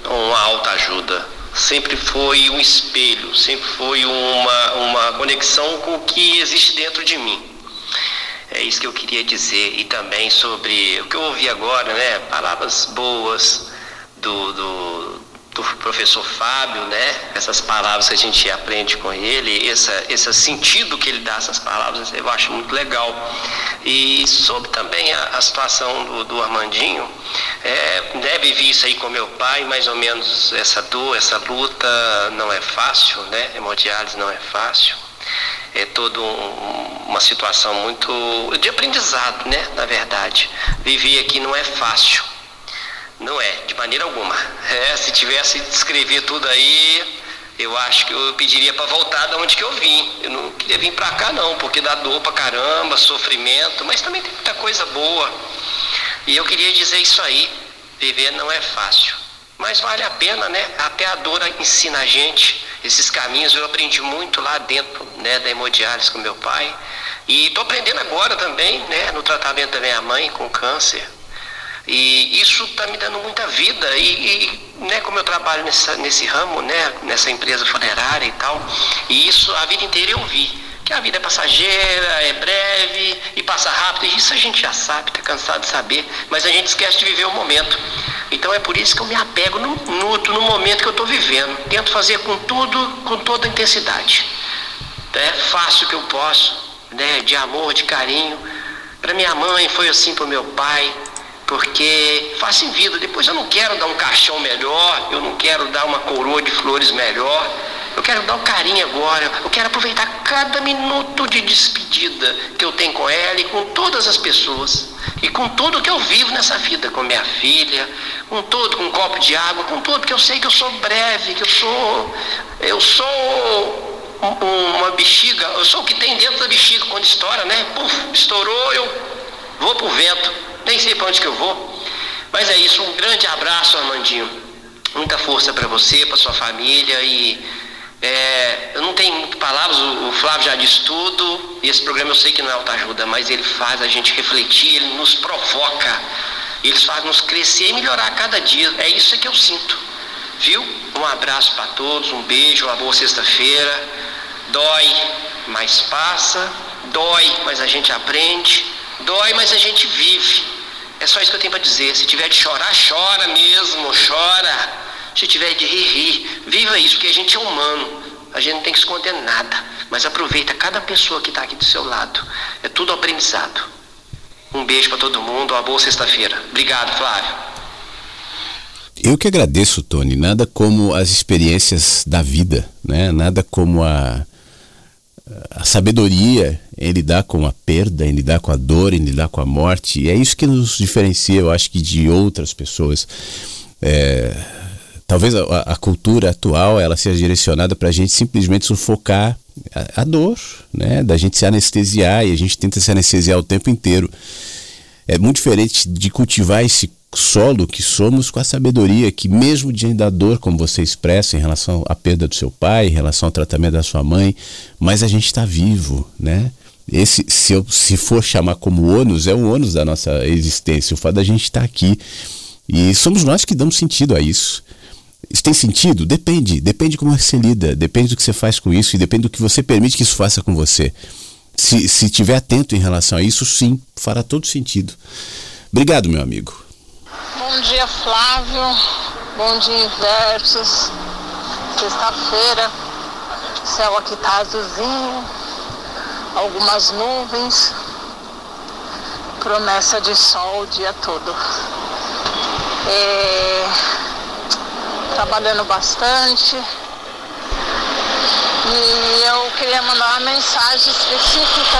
uma alta ajuda. sempre foi um espelho, sempre foi uma, uma conexão com o que existe dentro de mim. É isso que eu queria dizer. E também sobre o que eu ouvi agora, né? Palavras boas do, do, do professor Fábio, né? Essas palavras que a gente aprende com ele, essa, esse sentido que ele dá essas palavras, eu acho muito legal. E sobre também a, a situação do, do Armandinho, é, né, vivi isso aí com meu pai, mais ou menos essa dor, essa luta não é fácil, né? Hemodiálise não é fácil é toda um, uma situação muito de aprendizado, né? Na verdade, viver aqui não é fácil, não é de maneira alguma. É, se tivesse de escrever tudo aí, eu acho que eu pediria para voltar da onde que eu vim. Eu não queria vir para cá não, porque dá dor para caramba, sofrimento, mas também tem muita coisa boa. E eu queria dizer isso aí, viver não é fácil, mas vale a pena, né? Até a dor ensina a gente esses caminhos. Eu aprendi muito lá dentro né, da hemodiálise com meu pai. E estou aprendendo agora também, né, no tratamento da minha mãe com câncer. E isso está me dando muita vida. E, e, né, como eu trabalho nessa, nesse ramo, né, nessa empresa funerária e tal, e isso a vida inteira eu vi. Que a vida é passageira, é breve e passa rápido. E isso a gente já sabe, está cansado de saber. Mas a gente esquece de viver o momento. Então é por isso que eu me apego no, no, no momento que eu estou vivendo. Tento fazer com tudo, com toda intensidade. É fácil que eu posso, né? De amor, de carinho. Para minha mãe foi assim para o meu pai, porque faz em vida. Depois eu não quero dar um caixão melhor, eu não quero dar uma coroa de flores melhor. Eu quero dar um carinho agora. Eu quero aproveitar cada minuto de despedida que eu tenho com ela e com todas as pessoas. E com tudo que eu vivo nessa vida, com minha filha, com tudo, com um copo de água, com tudo, porque eu sei que eu sou breve, que eu sou. Eu sou uma bexiga, eu sou o que tem dentro da bexiga quando estoura, né? Puf, estourou, eu vou pro vento, nem sei para onde que eu vou. Mas é isso, um grande abraço, Armandinho. Muita força para você, para sua família e é, eu não tenho muitas palavras, o, o, Flávio já disse tudo, e esse programa eu sei que não é autoajuda, mas ele faz a gente refletir, ele nos provoca, ele faz nos crescer e melhorar a cada dia. É isso que eu sinto. Viu? Um abraço para todos, um beijo, uma boa sexta-feira. Dói, mas passa. Dói, mas a gente aprende. Dói, mas a gente vive. É só isso que eu tenho para dizer. Se tiver de chorar, chora mesmo, chora. Se tiver de rir, rir. Viva isso, porque a gente é humano. A gente não tem que esconder nada. Mas aproveita cada pessoa que está aqui do seu lado. É tudo aprendizado. Um beijo para todo mundo, uma boa sexta-feira. Obrigado, Flávio. Eu que agradeço, Tony. Nada como as experiências da vida, né? Nada como a, a sabedoria em lidar com a perda, em lidar com a dor, em lidar com a morte. E é isso que nos diferencia, eu acho que, de outras pessoas. É, talvez a, a, cultura atual ela seja direcionada para a gente simplesmente sufocar a, a, dor, né? Da gente se anestesiar e a gente tenta se anestesiar o tempo inteiro. É muito diferente de cultivar esse solo que somos com a sabedoria que mesmo diante da dor, como você expressa em relação à perda do seu pai, em relação ao tratamento da sua mãe, mas a gente está vivo, né? Esse, se, eu, se for chamar como ônus, é o ônus da nossa existência, o fato da gente estar tá aqui. E somos nós que damos sentido a isso. Isso tem sentido? Depende. Depende como você lida, depende do que você faz com isso e depende do que você permite que isso faça com você. Se, se tiver atento em relação a isso, sim, fará todo sentido. Obrigado, meu amigo. Bom dia, Flávio. Bom dia, Inversos. Sexta-feira, céu aqui tá azulzinho, algumas nuvens, promessa de sol o dia todo. É trabalhando bastante. E eu queria mandar uma mensagem específica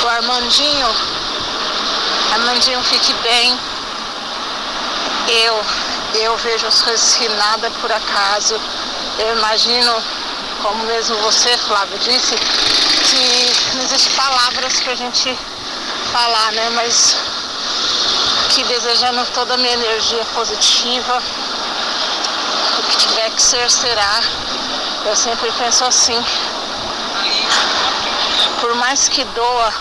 pro Armandinho. Armandinho, fique bem. Eu, eu vejo as coisas que nada por acaso. Eu imagino, como mesmo você, Flávio, disse, que não existe palavras pra gente falar, né? Mas que desejando toda a minha energia positiva que tiver que ser, será. Eu sempre penso assim. Por mais que doa,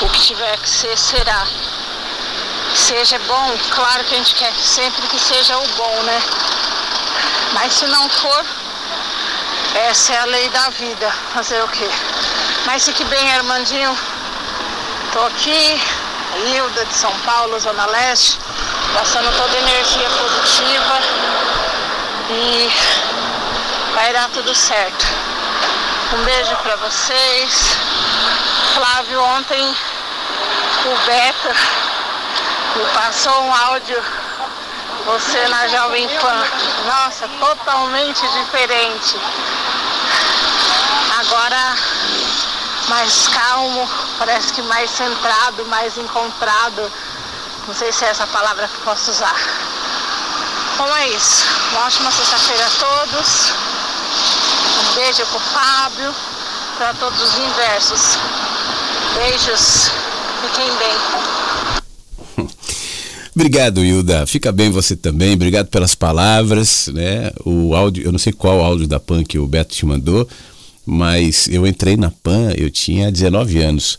o que tiver que ser, será. seja bom, claro que a gente quer sempre que seja o bom, né? Mas se não for, essa é a lei da vida. Fazer o quê? Mas fique bem, Armandinho. Tô aqui, Hilda de São Paulo, Zona Leste, passando toda energia positiva e vai dar tudo certo. Um beijo para vocês. Flávio, ontem o Beto me passou um áudio, você na Jovem Pan. Nossa, totalmente diferente. Agora mais calmo, parece que mais centrado, mais encontrado. Não sei se é essa palavra que posso usar. Bom, é isso. Uma ótima sexta-feira a todos. Um beijo pro Fábio, para todos os inversos. Beijos. Fiquem bem. Obrigado, Hilda. Fica bem você também. Obrigado pelas palavras, né? O áudio, eu não sei qual áudio da que o Beto te mandou, mas eu entrei na PAN, eu tinha 19 anos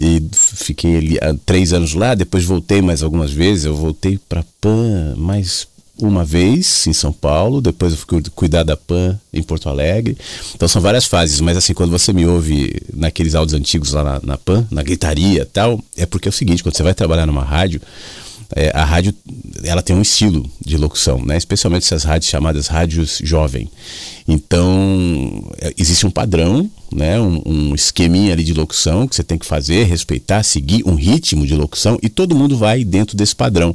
e fiquei ali há três anos lá, depois voltei mais algumas vezes, eu voltei para PAN mais uma vez em São Paulo, depois eu fui cuidar da PAN em Porto Alegre. Então são várias fases, mas assim, quando você me ouve naqueles áudios antigos lá na, na PAN, na gritaria e tal, é porque é o seguinte, quando você vai trabalhar numa rádio, é, a rádio ela tem um estilo de locução, né? especialmente essas rádios chamadas rádios jovem. Então, é, existe um padrão, né? Um, um, esqueminha ali de locução que você tem que fazer, respeitar, seguir um ritmo de locução e todo mundo vai dentro desse padrão.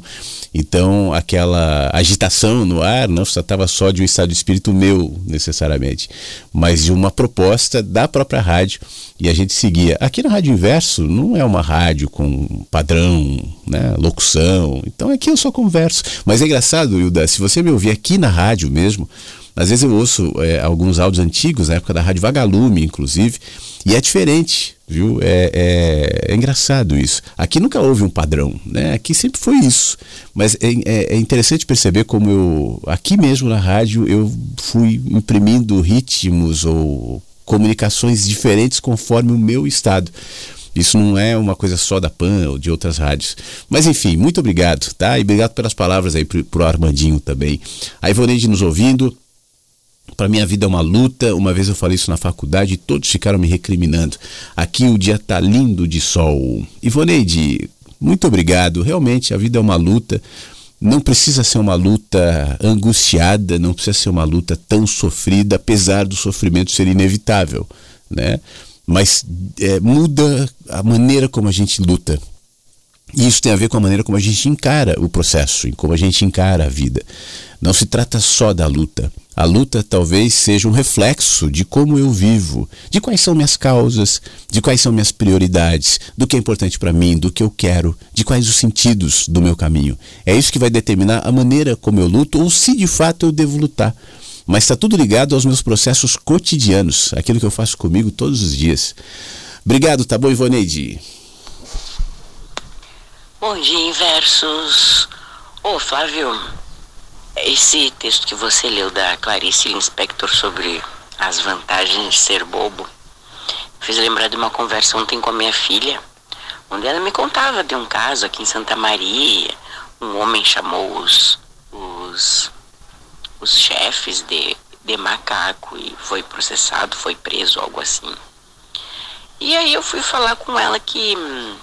Então, aquela agitação no ar não se tratava só de um estado de espírito meu, necessariamente, mas de uma proposta da própria rádio e a gente seguia. Aqui na Rádio Inverso não é uma rádio com padrão, né? locução, então aqui eu só converso. Mas é engraçado, Hilda, se você me ouvir aqui na rádio mesmo, às vezes eu ouço é, alguns áudios antigos, na época da Rádio Vagalume, inclusive, e é diferente, viu? É, é, é, engraçado isso. Aqui nunca houve um padrão, né? Aqui sempre foi isso. Mas é, é, é interessante perceber como eu, aqui mesmo na rádio, eu fui imprimindo ritmos ou comunicações diferentes conforme o meu estado. Isso não é uma coisa só da PAN ou de outras rádios. Mas enfim, muito obrigado, tá? E obrigado pelas palavras aí pro, pro Armandinho também. A Ivoneide nos ouvindo. Para mim a vida é uma luta. Uma vez eu falei isso na faculdade e todos ficaram me recriminando. Aqui o dia tá lindo de sol. Ivoneide, muito obrigado. Realmente a vida é uma luta. Não precisa ser uma luta angustiada, não precisa ser uma luta tão sofrida, apesar do sofrimento ser inevitável, né? Mas é, muda a maneira como a gente luta. E isso tem a ver com a maneira como a gente encara o processo, como a gente encara a vida. Não se trata só da luta. A luta talvez seja um reflexo de como eu vivo, de quais são minhas causas, de quais são minhas prioridades, do que é importante para mim, do que eu quero, de quais os sentidos do meu caminho. É isso que vai determinar a maneira como eu luto ou se de fato eu devo lutar. Mas está tudo ligado aos meus processos cotidianos, aquilo que eu faço comigo todos os dias. Obrigado, tá bom, Ivoneide? Bom dia, Inversos. Ô, Flávio, esse texto que você leu da Clarice Lispector sobre as vantagens de ser bobo fez lembrar de uma conversa ontem com a minha filha, onde ela me contava de um caso aqui em Santa Maria. Um homem chamou os, os, os chefes de, de macaco e foi processado, foi preso, algo assim. E aí eu fui falar com ela que hum,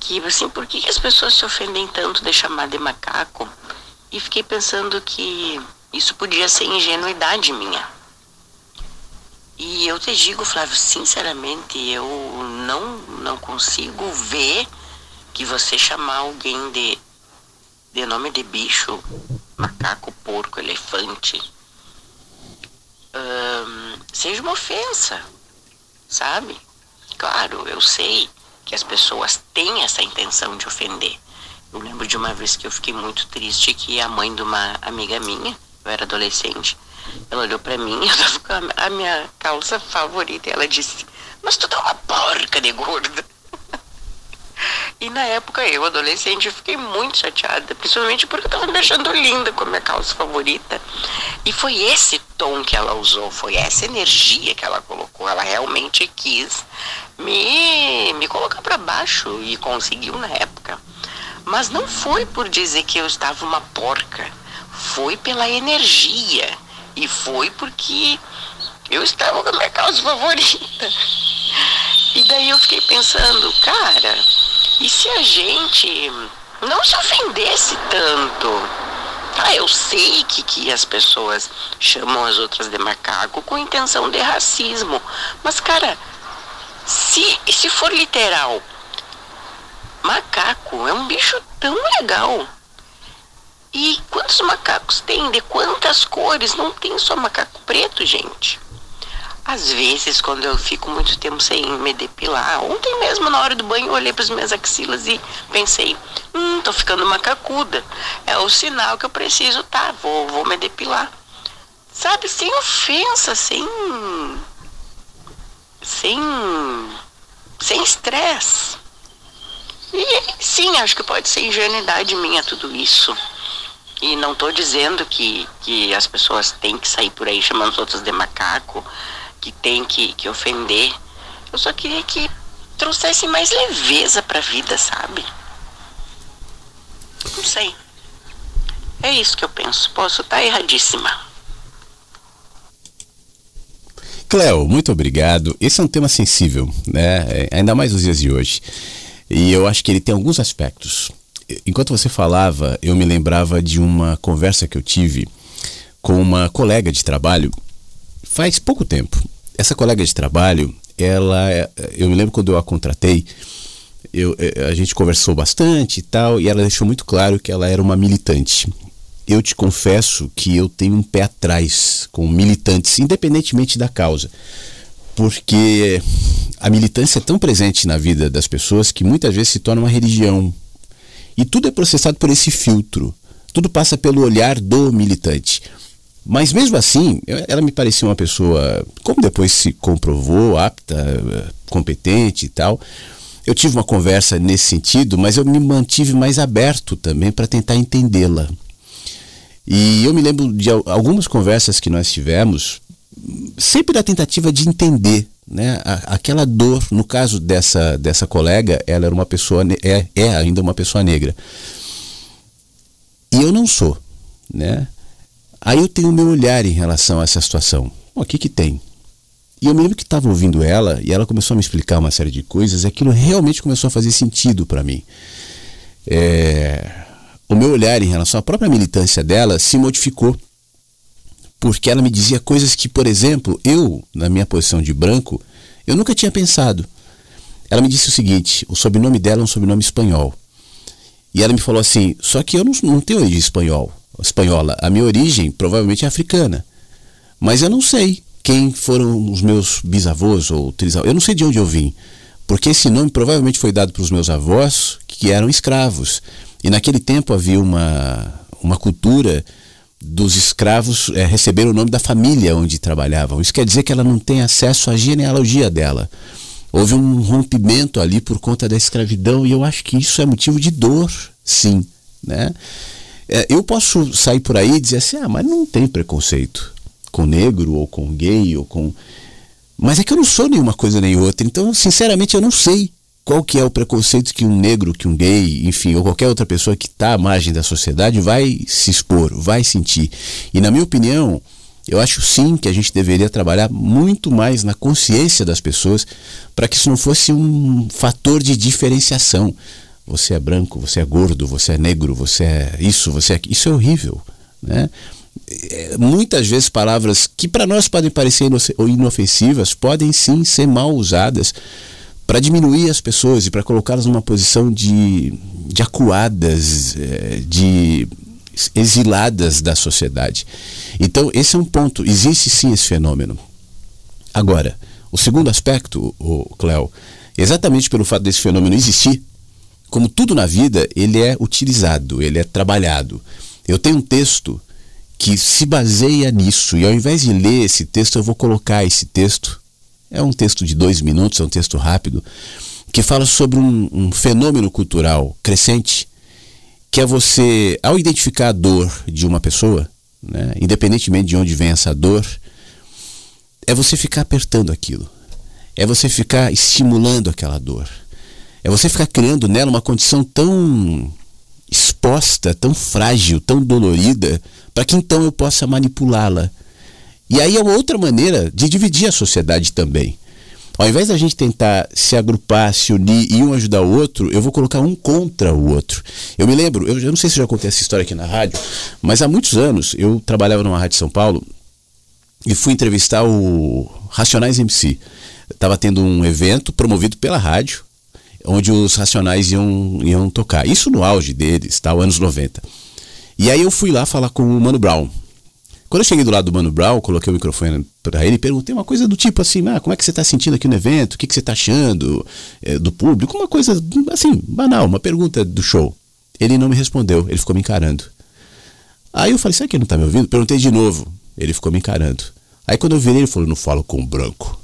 que, assim, por que, as pessoas se ofendem tanto de chamar de macaco? E fiquei pensando que isso podia ser ingenuidade minha. E eu te digo, Flávio, sinceramente, eu não, não consigo ver que você chamar alguém de, de nome de bicho, macaco, porco, elefante, hum, seja uma ofensa, sabe? Claro, eu sei que as pessoas têm essa intenção de ofender. Eu lembro de uma vez que eu fiquei muito triste que a mãe de uma amiga minha, eu era adolescente, ela olhou para mim, eu tava com a, minha calça favorita e ela disse: "Mas tu tá uma porca de gorda". E na época eu, adolescente, eu fiquei muito chateada, principalmente porque eu tava me achando linda com a minha calça favorita. E foi esse tom que ela usou, foi essa energia que ela colocou. Ela realmente quis me, me colocar para baixo e conseguiu na época. Mas não foi por dizer que eu estava uma porca, foi pela energia e foi porque eu estava com a minha causa favorita. E daí eu fiquei pensando, cara, e se a gente não se ofendesse tanto? Ah, eu sei que, que as pessoas chamam as outras de macaco com intenção de racismo. Mas, cara, se, se for literal, macaco é um bicho tão legal. E quantos macacos tem? De quantas cores? Não tem só macaco preto, gente. Às vezes, quando eu fico muito tempo sem me depilar, ontem mesmo na hora do banho eu olhei para as minhas axilas e pensei, hum, tô ficando macacuda. É o sinal que eu preciso, tá, vou, vou me depilar. Sabe, sem ofensa, sem. sem. sem estresse. E sim, acho que pode ser ingenuidade minha tudo isso. E não tô dizendo que, que as pessoas têm que sair por aí chamando os outros de macaco que tem que, que ofender. Eu só queria que trouxesse mais leveza pra vida, sabe? Não sei. É isso que eu penso. Posso estar tá erradíssima. Cleo, muito obrigado. Esse é um tema sensível, né? É, ainda mais nos dias de hoje. E eu acho que ele tem alguns aspectos. Enquanto você falava, eu me lembrava de uma conversa que eu tive com uma colega de trabalho faz pouco tempo. Essa colega de trabalho, ela, eu me lembro quando eu a contratei, eu, eh, a gente conversou bastante e tal, e ela deixou muito claro que ela era uma militante. Eu te confesso que eu tenho um pé atrás com militantes, independentemente da causa, porque a militância é tão presente na vida das pessoas que muitas vezes se torna uma religião. E tudo é processado por esse filtro. Tudo passa pelo olhar do militante. Mas mesmo assim, ela me parecia uma pessoa, como depois se comprovou, apta, competente e tal. Eu tive uma conversa nesse sentido, mas eu me mantive mais aberto também para tentar entendê-la. E eu me lembro de algumas conversas que nós tivemos, sempre da tentativa de entender né, aquela dor. No caso dessa, dessa colega, ela era uma pessoa, é, é ainda uma pessoa negra. E eu não sou, né? Aí eu tenho o meu olhar em relação a essa situação. O que que tem? E eu me lembro que estava ouvindo ela e ela começou a me explicar uma série de coisas e aquilo realmente começou a fazer sentido para mim. É... O meu olhar em relação à própria militância dela se modificou. Porque ela me dizia coisas que, por exemplo, eu, na minha posição de branco, eu nunca tinha pensado. Ela me disse o seguinte: o sobrenome dela é um sobrenome espanhol. E ela me falou assim: só que eu não, não tenho origem espanhol espanhola. A minha origem provavelmente é africana. Mas eu não sei quem foram os meus bisavós ou trisavós. Eu não sei de onde eu vim. Porque esse nome provavelmente foi dado para os meus avós que eram escravos. E naquele tempo havia uma, uma cultura dos escravos é, receber o nome da família onde trabalhavam. Isso quer dizer que ela não tem acesso à genealogia dela. Houve um rompimento ali por conta da escravidão e eu acho que isso é motivo de dor, sim, né? É, eu posso sair por aí e dizer assim, ah, mas não tem preconceito com negro ou com gay ou com. Mas é que eu não sou nenhuma coisa nem outra. Então, sinceramente, eu não sei qual que é o preconceito que um negro, que um gay, enfim, ou qualquer outra pessoa que está à margem da sociedade vai se expor, vai sentir. E na minha opinião, eu acho sim que a gente deveria trabalhar muito mais na consciência das pessoas para que isso não fosse um fator de diferenciação você é branco, você é gordo, você é negro, você é isso, você é isso é horrível, né? É, muitas vezes palavras que para nós podem parecer inofensivas podem sim ser mal usadas para diminuir as pessoas e para colocá-las numa posição de, de acuadas, é, de exiladas da sociedade. Então, esse é um ponto. Existe sim esse fenômeno. Agora, o segundo aspecto, o Cléo, exatamente pelo fato desse fenômeno existir, como tudo na vida, ele é utilizado, ele é trabalhado. Eu tenho um texto que se baseia nisso, e ao invés de ler esse texto, eu vou colocar esse texto. É um texto de dois minutos, é um texto rápido, que fala sobre um, um fenômeno cultural crescente, que é você, ao identificar a dor de uma pessoa, né, independentemente de onde vem essa dor, é você ficar apertando aquilo. É você ficar estimulando aquela dor. É você ficar criando nela uma condição tão exposta, tão frágil, tão dolorida, para que então eu possa manipulá-la. E aí é uma outra maneira de dividir a sociedade também. Ao invés da gente tentar se agrupar, se unir e um ajudar o outro, eu vou colocar um contra o outro. Eu me lembro, eu, não sei se já contei essa história aqui na rádio, mas há muitos anos eu trabalhava numa rádio de São Paulo e fui entrevistar o Racionais MC. Estava tendo um evento promovido pela rádio, onde os Racionais iam, iam tocar. Isso no auge deles, tá, anos 90. E aí eu fui lá falar com o Mano Brown. Quando eu cheguei do lado do Mano Brown, coloquei o microfone para ele e perguntei uma coisa do tipo assim, ah, como é que você está sentindo aqui no evento? O que, que você está achando é, do público? Uma coisa assim, banal, uma pergunta do show. Ele não me respondeu, ele ficou me encarando. Aí eu falei, será que ele não está me ouvindo? Perguntei de novo, ele ficou me encarando. Aí quando eu virei, ele falou, não falo com o branco.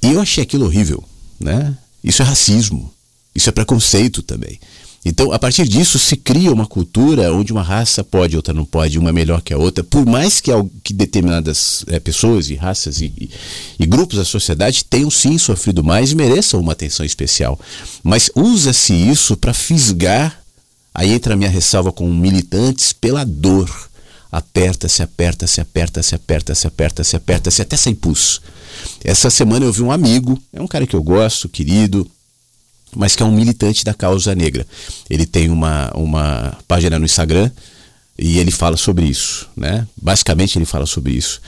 E eu achei aquilo horrível, né? Isso é racismo, isso é preconceito também. Então, a partir disso, se cria uma cultura onde uma raça pode, outra não pode, uma é melhor que a outra, por mais que, que determinadas é, pessoas e raças e, e, e, grupos da sociedade tenham sim sofrido mais e mereçam uma atenção especial. Mas usa-se isso para fisgar, aí entra a minha ressalva com militantes, pela dor. Aperta-se, aperta-se, aperta-se, aperta-se, aperta-se, aperta-se, até sem pulso. Essa semana eu vi um amigo, é um cara que eu gosto, querido, mas que é um militante da causa negra. Ele tem uma, uma página no Instagram e ele fala sobre isso, né? Basicamente ele fala sobre isso.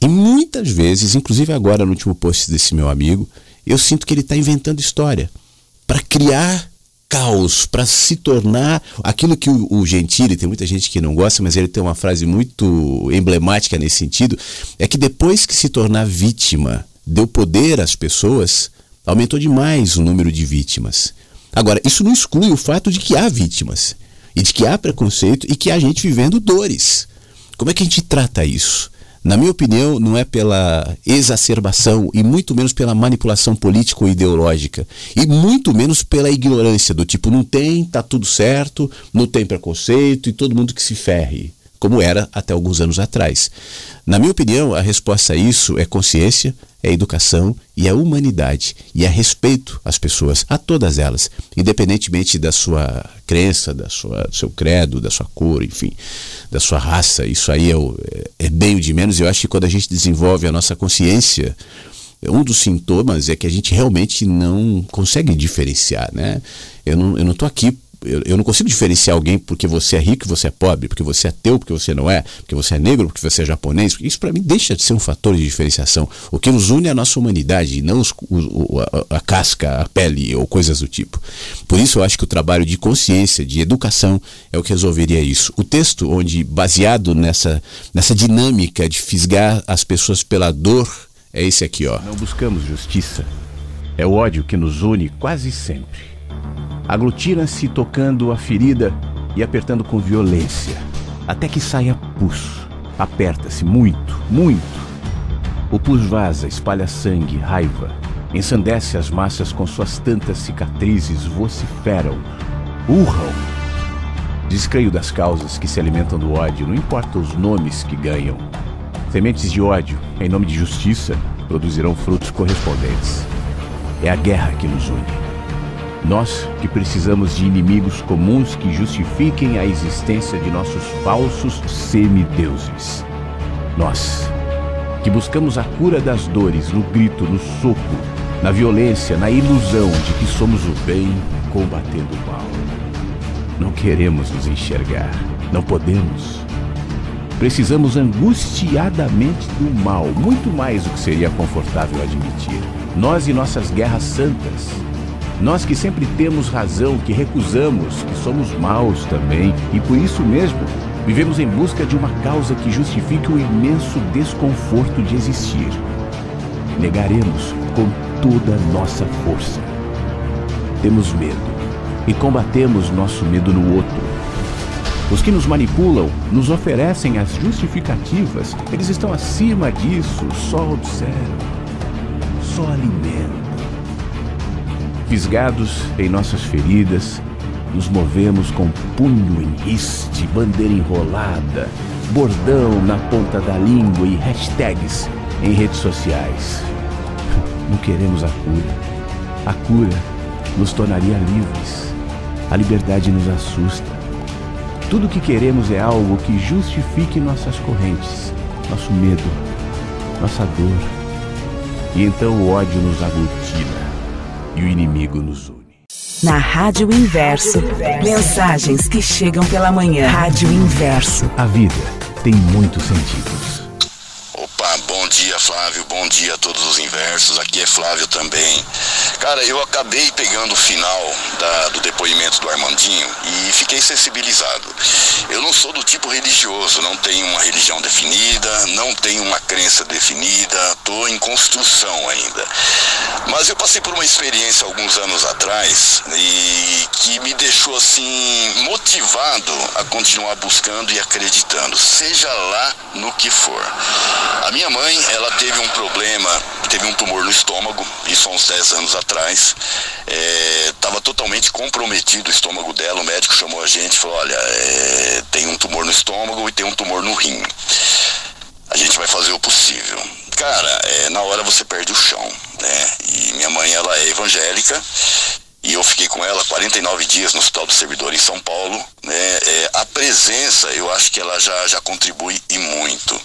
E muitas vezes, inclusive agora no último post desse meu amigo, eu sinto que ele está inventando história para criar caos, para se tornar aquilo que o, o Gentili, tem muita gente que não gosta, mas ele tem uma frase muito emblemática nesse sentido, é que depois que se tornar vítima, deu poder às pessoas, aumentou demais o número de vítimas. Agora, isso não exclui o fato de que há vítimas, e de que há preconceito e que há gente vivendo dores. Como é que a gente trata isso? Na minha opinião, não é pela exacerbação e muito menos pela manipulação política ou ideológica. E muito menos pela ignorância, do tipo, não tem, tá tudo certo, não tem preconceito e todo mundo que se ferre, como era até alguns anos atrás. Na minha opinião, a resposta a isso é consciência, é educação e é humanidade. E é respeito às pessoas, a todas elas, independentemente da sua crença, da sua, do seu credo, da sua cor, enfim, da sua raça. Isso aí é, o, é, bem o de menos. Eu acho que quando a gente desenvolve a nossa consciência, um dos sintomas é que a gente realmente não consegue diferenciar, né? Eu não, tô aqui eu, eu, não consigo diferenciar alguém porque você é rico e você é pobre, porque você é ateu, porque você não é, porque você é negro, porque você é japonês. Isso para mim deixa de ser um fator de diferenciação. O que nos une é a nossa humanidade, não os, o, a, a, casca, a pele ou coisas do tipo. Por isso eu acho que o trabalho de consciência, de educação, é o que resolveria isso. O texto, onde baseado nessa, nessa dinâmica de fisgar as pessoas pela dor, é esse aqui, ó. Não buscamos justiça. É o ódio que nos une quase sempre aglutina-se tocando a ferida e apertando com violência, até que saia pus. Aperta-se muito, muito. O pus vaza, espalha sangue, raiva, ensandece as massas com suas tantas cicatrizes, vociferam, urram. Descreio das causas que se alimentam do ódio, não importa os nomes que ganham. Sementes de ódio, em nome de justiça, produzirão frutos correspondentes. É a guerra que nos une. Nós que precisamos de inimigos comuns que justifiquem a existência de nossos falsos semideuses. Nós que buscamos a cura das dores no grito, no soco, na violência, na ilusão de que somos o bem combatendo o mal. Não queremos nos enxergar, não podemos. Precisamos angustiadamente do mal, muito mais do que seria confortável admitir. Nós e nossas guerras santas nós que sempre temos razão, que recusamos, que somos maus também, e por isso mesmo vivemos em busca de uma causa que justifique o imenso desconforto de existir. Negaremos com toda a nossa força. Temos medo e combatemos nosso medo no outro. Os que nos manipulam nos oferecem as justificativas, eles estão acima disso, só observam, só alimentam. Fisgados em nossas feridas, nos movemos com punho em riste, bandeira enrolada, bordão na ponta da língua e hashtags em redes sociais. Não queremos a cura. A cura nos tornaria livres. A liberdade nos assusta. Tudo o que queremos é algo que justifique nossas correntes, nosso medo, nossa dor. E então o ódio nos aglutina e o inimigo nos une. Na Rádio Inverso, mensagens que chegam pela manhã. Rádio Inverso. A vida tem muitos sentidos. Flávio, bom dia a todos os inversos, aqui é Flávio também. Cara, eu acabei pegando o final da- do depoimento do Armandinho e fiquei sensibilizado. Eu não sou do tipo religioso, não tenho uma religião definida, não tenho uma crença definida, estou em construção ainda. Mas eu passei por uma experiência alguns anos atrás e que me deixou assim motivado a continuar buscando e acreditando, seja lá no que for. A minha mãe, ela teve um problema, teve um tumor no estômago, isso há uns 10 anos atrás. Estava totalmente comprometido o estômago dela, o médico chamou a gente e falou, olha, é, tem um tumor no estômago e tem um tumor no rim. A gente vai fazer o possível. Cara, é, na hora você perde o chão, né? E minha mãe, ela é evangélica e eu fiquei com ela 49 dias no Hospital do Servidor em São Paulo, né? É, a presença, eu acho que ela já, já contribui e muito.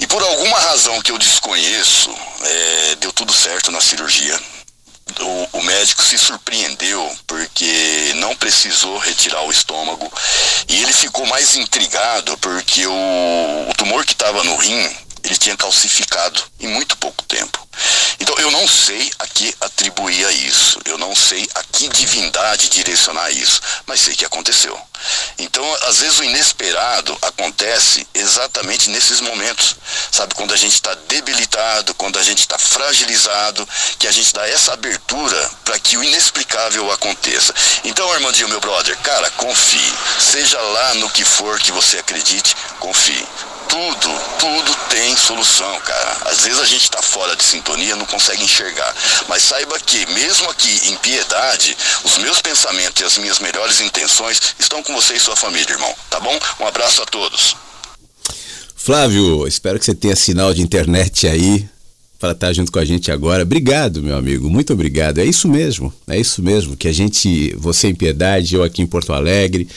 E por alguma razão que eu desconheço, é, deu tudo certo na cirurgia. O, o médico se surpreendeu porque não precisou retirar o estômago e ele ficou mais intrigado porque o, o tumor que estava no rim ele tinha calcificado em muito pouco tempo. Então eu não sei a que atribuir a isso, eu não sei a que divindade direcionar isso, mas sei que aconteceu. Então, às vezes o inesperado acontece exatamente nesses momentos, sabe? Quando a gente está debilitado, quando a gente está fragilizado, que a gente dá essa abertura para que o inexplicável aconteça. Então, Armandinho, meu brother, cara, confie. Seja lá no que for que você acredite, confie tudo, tudo tem solução, cara. Às vezes a gente tá fora de sintonia, não consegue enxergar. Mas saiba que, mesmo aqui em piedade, os meus pensamentos e as minhas melhores intenções estão com você e sua família, irmão. Tá bom? Um abraço a todos. Flávio, espero que você tenha sinal de internet aí para estar junto com a gente agora. Obrigado, meu amigo, muito obrigado. É isso mesmo, é isso mesmo, que a gente, você em Piedade, eu aqui em Porto Alegre,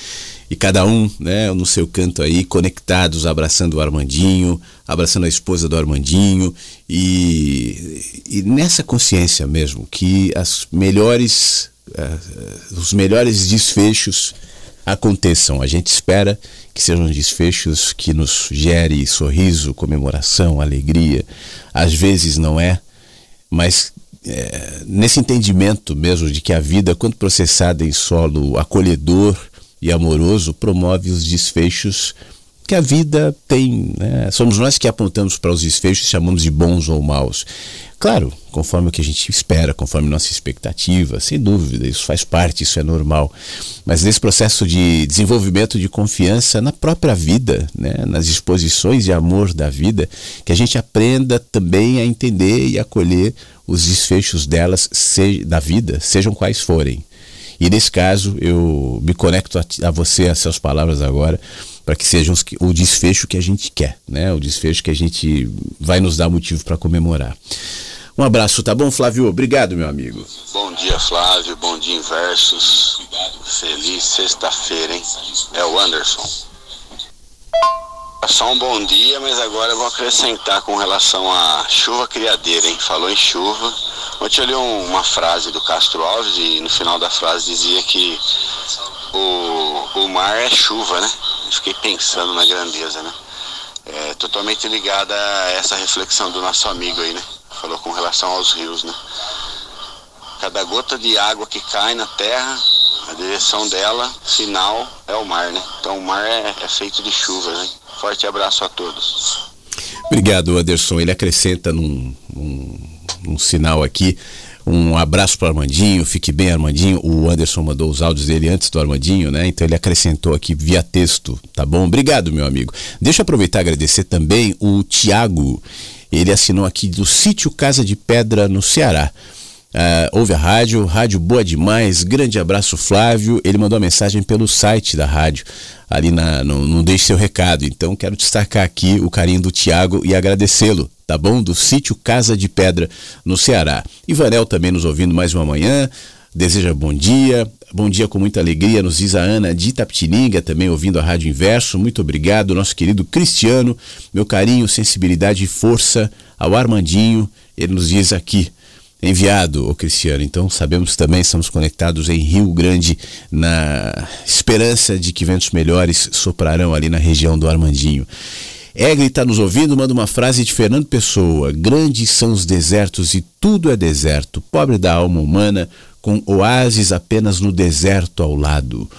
e cada um, né, no seu canto aí, conectados, abraçando o Armandinho, abraçando a esposa do Armandinho, e, e nessa consciência mesmo, que as melhores, uh, os melhores desfechos aconteçam. A gente espera que sejam desfechos que nos gere sorriso, comemoração, alegria. Às vezes não é, mas é, nesse entendimento mesmo de que a vida, quando processada em solo acolhedor e amoroso, promove os desfechos que a vida tem. Né? Somos nós que apontamos para os desfechos e chamamos de bons ou maus. Claro, conforme o que a gente espera, conforme nossa expectativa, sem dúvida, isso faz parte, isso é normal. Mas nesse processo de desenvolvimento de confiança na própria vida, né, nas disposições de amor da vida, que a gente aprenda também a entender e acolher os desfechos delas, da vida, sejam quais forem. E nesse caso, eu me conecto a, a você, a suas palavras agora, para que sejam os, o desfecho que a gente quer, né? O desfecho que a gente vai nos dar motivo para comemorar. Um abraço, tá bom, Flávio? Obrigado, meu amigo. Bom dia, Flávio. Bom dia, Inversos. Feliz sexta-feira, hein? É o Anderson. Só um bom dia, mas agora eu vou acrescentar com relação à chuva criadeira, hein? Falou em chuva. Ontem eu li um, uma frase do Castro Alves e no final da frase dizia que o, o mar é chuva, né? Fiquei pensando na grandeza, né? É, totalmente ligada a essa reflexão do nosso amigo aí, né? Falou com relação aos rios, né? Cada gota de água que cai na terra, a direção dela, final, é o mar, né? Então o mar é, é feito de chuva, né? Forte abraço a todos. Obrigado, Anderson. Ele acrescenta num, num sinal aqui. Um abraço para o Armandinho, fique bem, Armandinho. O Anderson mandou os áudios dele antes do Armandinho, né? Então ele acrescentou aqui via texto, tá bom? Obrigado, meu amigo. Deixa eu aproveitar e agradecer também o Tiago. Ele assinou aqui do sítio Casa de Pedra, no Ceará. Ah, ouve a rádio, rádio boa demais. Grande abraço, Flávio. Ele mandou a mensagem pelo site da rádio, ali na, no, no Deixe Seu Recado. Então quero destacar aqui o carinho do Tiago e agradecê-lo, tá bom? Do sítio Casa de Pedra, no Ceará. Ivanel também nos ouvindo mais uma manhã. Deseja bom dia, bom dia com muita alegria, nos diz a Ana de Itapetininga, também ouvindo a Rádio Inverso. Muito obrigado, nosso querido Cristiano. Meu carinho, sensibilidade e força ao Armandinho. Ele nos diz aqui, enviado, o Cristiano. Então sabemos também, estamos conectados em Rio Grande, na esperança de que ventos melhores soprarão ali na região do Armandinho. Egli está nos ouvindo, manda uma frase de Fernando Pessoa: Grandes são os desertos e tudo é deserto, pobre da alma humana, com oásis apenas no deserto ao lado.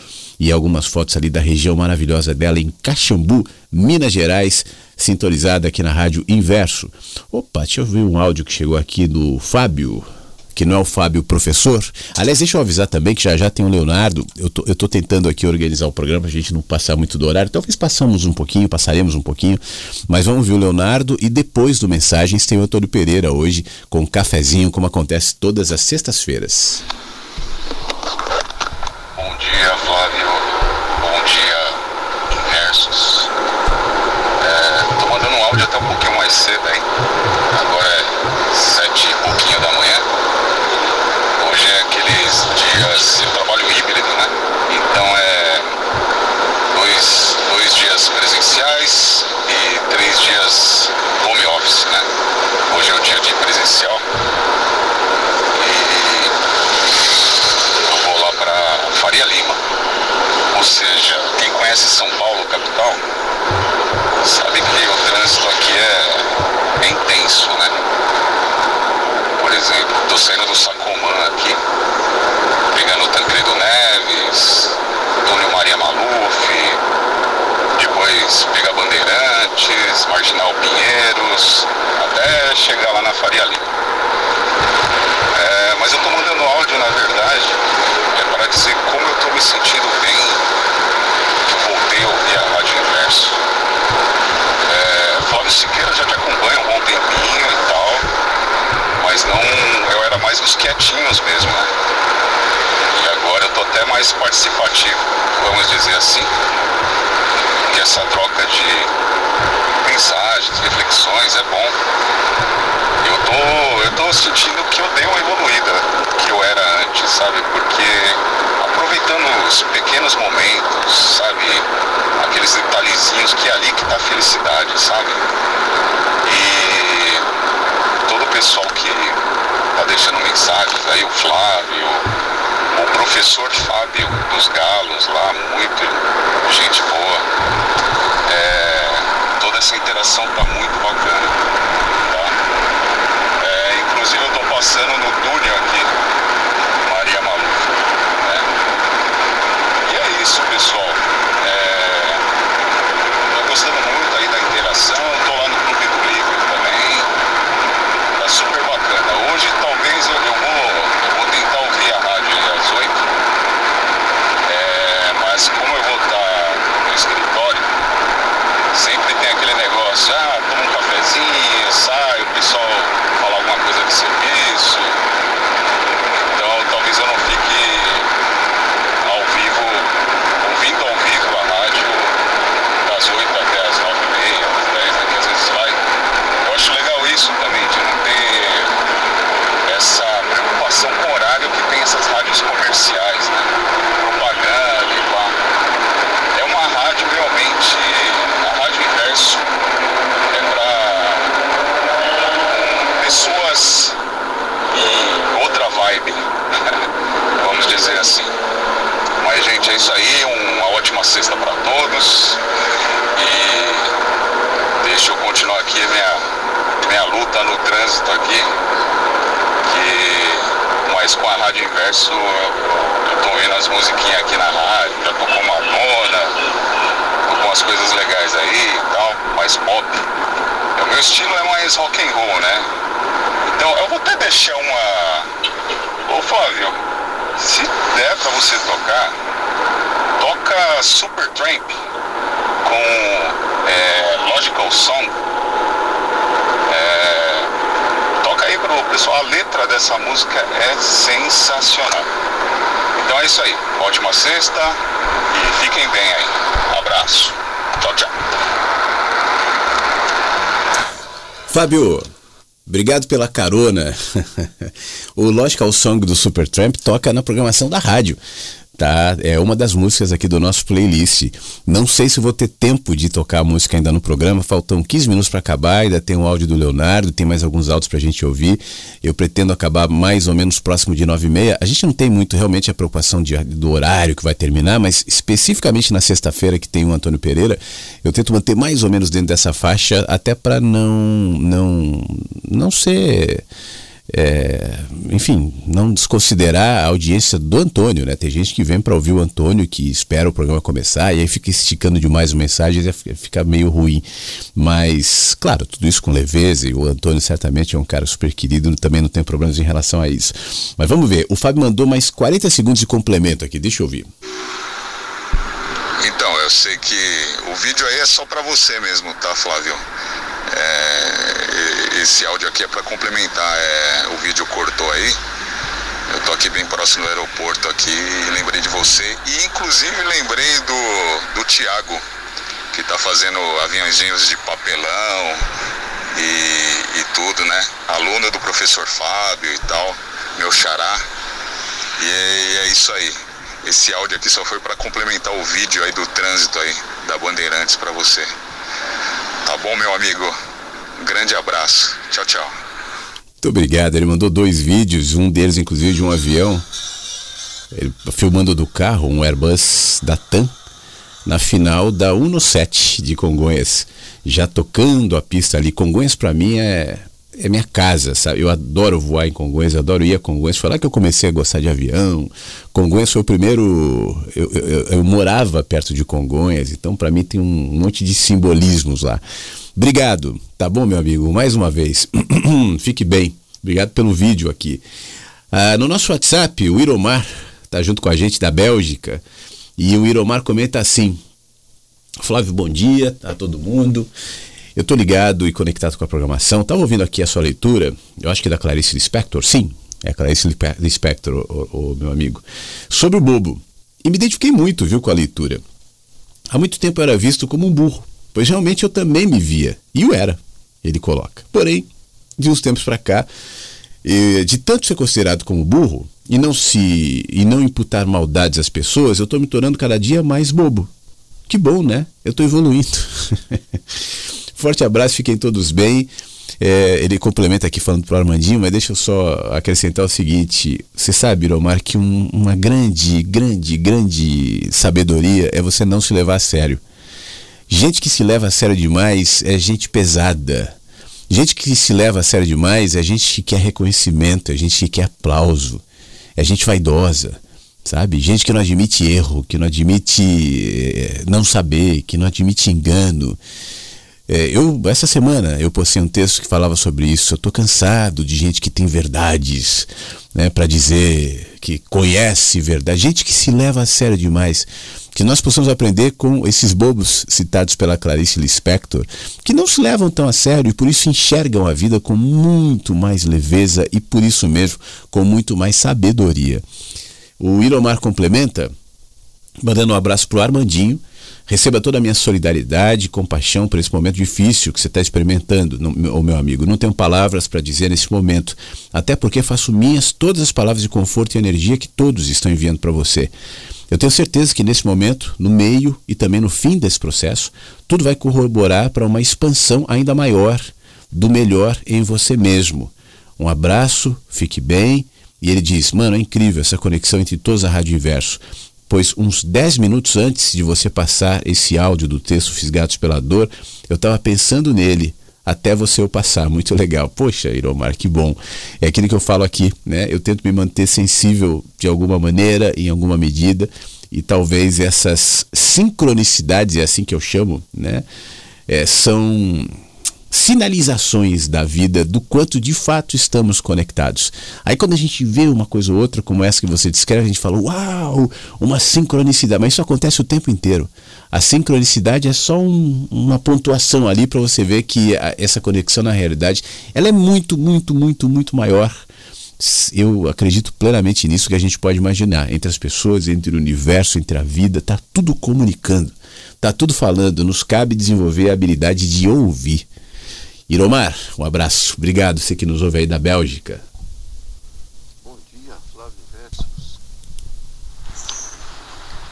E algumas fotos ali da região maravilhosa dela em Caxambu, Minas Gerais, sintonizada aqui na Rádio Inverso. Opa, deixa eu ver um áudio que chegou aqui do Fábio, que não é o Fábio professor. Aliás, deixa eu avisar também que já já tem o Leonardo. Eu tô, eu tô tentando aqui organizar o programa pra gente não passar muito do horário. Talvez passamos um pouquinho, passaremos um pouquinho. Mas vamos ver o Leonardo e depois do Mensagens tem o Antônio Pereira hoje com um cafezinho, como acontece todas as sextas-feiras. Bom dia, Flávio. Bom dia, Inversos. É, tô mandando um áudio até um pouquinho mais cedo, hein? Agora é sete e pouquinho da manhã. Hoje é aqueles dias, eu trabalho híbrido, né? Então é dois, dois dias presenciais e três dias home office, né? Hoje é o de presencial. Eu vou lá para Faria Lima. Ou seja, quem conhece São Paulo, capital, sabe que o trânsito aqui é, intenso, né? Por exemplo, tô saindo do Sacomã aqui, pegando o Tancredo Neves, Túnel Maria Maluf, depois pegar Bandeirantes, Marginal Pinheiros, até chegar lá na Faria Lima. É, mas eu tô mandando áudio, na verdade, é para dizer como eu tô me sentindo bem que eu voltei a ouvir a Rádio Inverso. É, Flávio Siqueira já te acompanha um bom tempinho e tal, mas não, eu era mais dos quietinhos mesmo, né? E agora eu tô até mais participativo, vamos dizer assim, que essa troca de mensagens, reflexões é bom. Eu tô, eu tô sentindo que eu dei uma evoluída que eu era antes, sabe? Porque aproveitando os pequenos momentos, sabe? Aqueles detalhezinhos que é ali que tá a felicidade, sabe? E todo o pessoal que tá deixando mensagens aí, o Flávio, o professor Fábio dos Galos lá, muito gente boa. É, toda essa interação tá muito bacana. Tá? É, inclusive eu tô passando no túnel aqui, Maria Maluf. Né? E é isso, pessoal. É, tô gostando muito aí da interação, tô lá no Clube do Livro também. Super bacana. Hoje talvez eu, eu vou, eu vou tentar ouvir a rádio às 8. É, mas como eu vou estar no escritório, sempre tem aquele negócio, ah, toma um cafezinho, sai, o pessoal fala alguma coisa de serviço. Então talvez eu não fique ao vivo, ouvindo ao vivo a rádio das 8 até as 9 e meia, às 10, né, que às vezes vai. Acho legal isso também, de não ter essa preocupação com o horário que tem essas rádios comerciais, né? Propaganda e lá. É uma rádio realmente, a Rádio Inverso é para pessoas em outra vibe, vamos dizer assim. Mas gente, é isso aí, uma ótima sexta para todos e deixa eu continuar aqui minha, minha luta no trânsito aqui, que mas com a Rádio Inverso eu, tô ouvindo as musiquinhas aqui na rádio, já tô com Madonna, tô com umas coisas legais aí e tal, mais pop. O meu estilo é mais rock and roll, né? Então eu vou até deixar uma. Ô Flávio, se der pra você tocar, toca Super Tramp com é, Logical Song. É, toca aí Pessoal, a letra dessa música é sensacional. Então é isso aí. Ótima sexta e fiquem bem aí. Abraço. Tchau, tchau. Fábio, obrigado pela carona. o Logical Song do Supertramp toca na programação da rádio. Tá, é uma das músicas aqui do nosso playlist. Não sei se vou ter tempo de tocar a música ainda no programa, faltam 15 minutos para acabar, ainda tem o áudio do Leonardo, tem mais alguns áudios pra gente ouvir. Eu pretendo acabar mais ou menos próximo de 9 e meia. A gente não tem muito realmente a preocupação de, do horário que vai terminar, mas especificamente na sexta-feira que tem o Antônio Pereira, eu tento manter mais ou menos dentro dessa faixa, até para não, não, não ser é, enfim, não desconsiderar a audiência do Antônio, né? Tem gente que vem para ouvir o Antônio, que espera o programa começar e aí fica esticando demais o mensagem e fica meio ruim. Mas, claro, tudo isso com leveza e o Antônio certamente é um cara super querido, também não tem problemas em relação a isso. Mas vamos ver, o Fábio mandou mais 40 segundos de complemento aqui, deixa eu ouvir. Então, eu sei que o vídeo aí é só para você mesmo, tá, Flávio? É, esse áudio aqui é para complementar. É, o vídeo cortou aí. Eu tô aqui bem próximo do aeroporto aqui e lembrei de você. E inclusive lembrei do, do Tiago, que tá fazendo aviãozinhos de papelão e, e tudo, né? Aluno do professor Fábio e tal, meu xará. E é, é isso aí. Esse áudio aqui só foi para complementar o vídeo aí do trânsito aí da Bandeirantes para você. Tá bom, meu amigo? Um grande abraço. Tchau, tchau. Muito obrigado. Ele mandou dois vídeos, um deles inclusive de um avião. Ele filmando do carro, um Airbus da TAM, na final da 17 de Congonhas, já tocando a pista ali. Congonhas para mim é é minha casa, sabe? Eu adoro voar em Congonhas, adoro ir a Congonhas. Foi lá que eu comecei a gostar de avião. Congonhas foi o primeiro. Eu, eu, eu morava perto de Congonhas, então para mim tem um monte de simbolismos lá. Obrigado, tá bom, meu amigo? Mais uma vez. Fique bem. Obrigado pelo vídeo aqui. Ah, no nosso WhatsApp, o Iromar tá junto com a gente da Bélgica. E o Iromar comenta assim: Flávio, bom dia a todo mundo. Eu estou ligado e conectado com a programação. Estava ouvindo aqui a sua leitura, eu acho que é da Clarice Lispector, sim, é a Clarice Lispector, o, o, o meu amigo, sobre o bobo. E me identifiquei muito, viu, com a leitura. Há muito tempo eu era visto como um burro, pois realmente eu também me via, e o era, ele coloca. Porém, de uns tempos para cá, de tanto ser considerado como burro e não se e não imputar maldades às pessoas, eu estou me tornando cada dia mais bobo. Que bom, né? Eu estou evoluindo. Forte abraço, fiquem todos bem. É, ele complementa aqui falando para o Armandinho, mas deixa eu só acrescentar o seguinte: você sabe, Romar, que um, uma grande, grande, grande sabedoria é você não se levar a sério. Gente que se leva a sério demais é gente pesada. Gente que se leva a sério demais é gente que quer reconhecimento, é gente que quer aplauso, é gente vaidosa, sabe? Gente que não admite erro, que não admite é, não saber, que não admite engano. É, eu essa semana eu postei um texto que falava sobre isso. Eu tô cansado de gente que tem verdades, né, para dizer que conhece verdade, gente que se leva a sério demais. Que nós possamos aprender com esses bobos citados pela Clarice Lispector, que não se levam tão a sério e por isso enxergam a vida com muito mais leveza e por isso mesmo com muito mais sabedoria. O Iromar complementa, mandando um abraço pro Armandinho, Receba toda a minha solidariedade e compaixão por esse momento difícil que você está experimentando, meu, meu amigo. Não tenho palavras para dizer nesse momento, até porque faço minhas todas as palavras de conforto e energia que todos estão enviando para você. Eu tenho certeza que nesse momento, no meio e também no fim desse processo, tudo vai corroborar para uma expansão ainda maior do melhor em você mesmo. Um abraço, fique bem. E ele diz: Mano, é incrível essa conexão entre todos a Rádio Inverso pois uns 10 minutos antes de você passar esse áudio do texto Fisgados pela Dor, eu estava pensando nele até você o passar. Muito legal. Poxa, Iromar, que bom. É aquilo que eu falo aqui, né? Eu tento me manter sensível de alguma maneira, em alguma medida, e talvez essas sincronicidades, é assim que eu chamo, né? É, são sinalizações da vida do quanto de fato estamos conectados. Aí quando a gente vê uma coisa ou outra como essa que você descreve, a gente fala, uau, uma sincronicidade, mas isso acontece o tempo inteiro. A sincronicidade é só um, uma pontuação ali para você ver que a, essa conexão na realidade, ela é muito, muito, muito, muito maior. Eu acredito plenamente nisso que a gente pode imaginar entre as pessoas, entre o universo, entre a vida, tá tudo comunicando, tá tudo falando. Nos cabe desenvolver a habilidade de ouvir. Iromar, um abraço. Obrigado, você que nos ouve aí da Bélgica.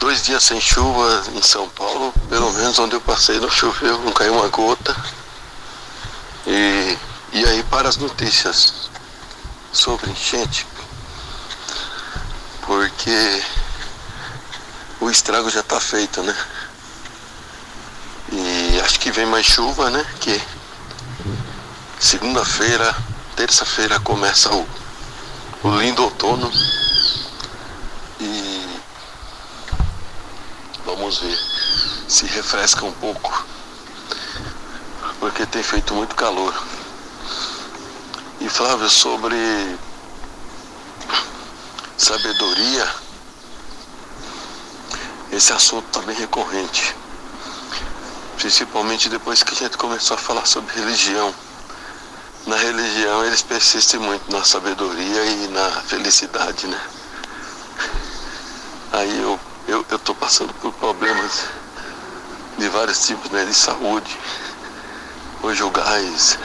Dois dias sem chuva em São Paulo, pelo menos onde eu passei não choveu, não caiu uma gota. E, e aí para as notícias sobre enchente, porque o estrago já está feito, né? E acho que vem mais chuva, né? Que segunda-feira, terça-feira começa o, o lindo outono. E vamos ver se refresca um pouco. Porque tem feito muito calor. E Flávio, sobre sabedoria, esse assunto está bem recorrente. Principalmente depois que a gente começou a falar sobre religião. Na religião eles persistem muito na sabedoria e na felicidade, né? Aí eu, eu, eu tô passando por problemas de vários tipos, né? De saúde, conjugais,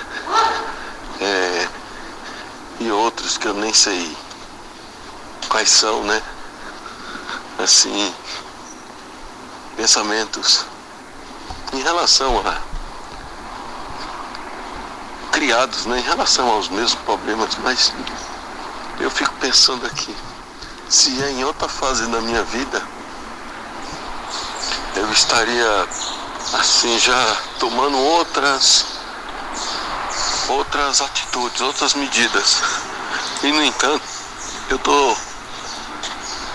é, e outros que eu nem sei quais são, né? Assim, pensamentos em relação a criados, né, em relação aos mesmos problemas, mas eu fico pensando aqui, se é em outra fase da minha vida, eu estaria assim já tomando outras outras atitudes, outras medidas. E no entanto, eu tô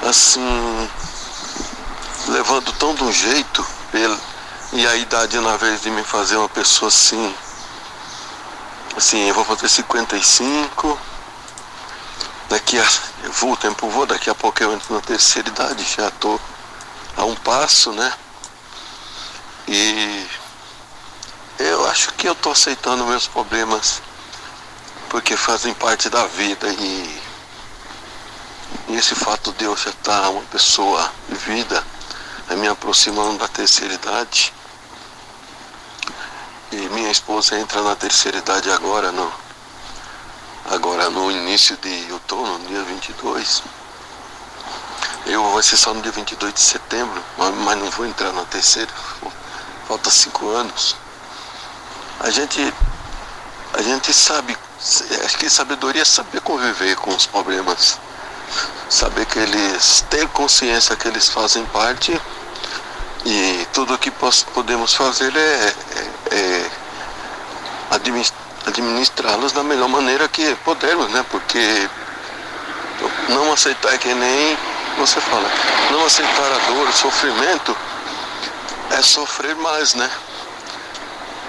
assim levando tão de um jeito e a idade na vez de me fazer uma pessoa assim assim, eu vou fazer 55 daqui a eu vou, o tempo vou, daqui a pouco eu entro na terceira idade, já tô a um passo, né? E eu acho que eu tô aceitando meus problemas porque fazem parte da vida e, e esse fato de eu já estar uma pessoa vida, me aproximando da terceira idade. E minha esposa entra na terceira idade agora, no, agora no início de outono, dia 22. Eu vou ser só no dia 22 de setembro, mas, mas não vou entrar na terceira, falta cinco anos. A gente, a gente sabe, acho que sabedoria é saber conviver com os problemas. Saber que eles têm consciência que eles fazem parte e tudo o que podemos fazer é, é, é administrá-los da melhor maneira que pudermos, né? Porque não aceitar que nem você fala, não aceitar a dor, o sofrimento é sofrer mais, né?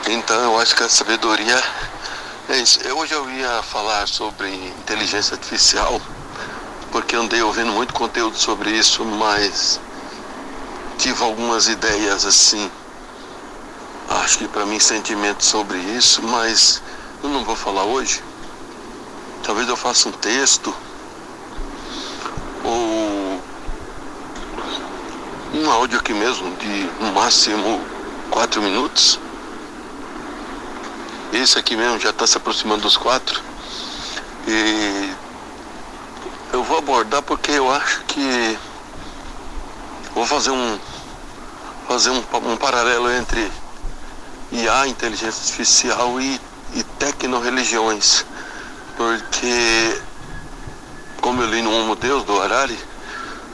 Então eu acho que a sabedoria é isso. Eu, hoje eu ia falar sobre inteligência artificial, porque andei ouvindo muito conteúdo sobre isso, mas tive algumas ideias assim, acho que para mim sentimentos sobre isso, mas eu não vou falar hoje. Talvez eu faça um texto ou um áudio aqui mesmo de no máximo quatro minutos esse aqui mesmo já está se aproximando dos quatro. E eu vou abordar porque eu acho que vou fazer um fazer um, um paralelo entre IA, inteligência artificial e, e tecno-religiões. Porque como eu li no Homo Deus do Harari,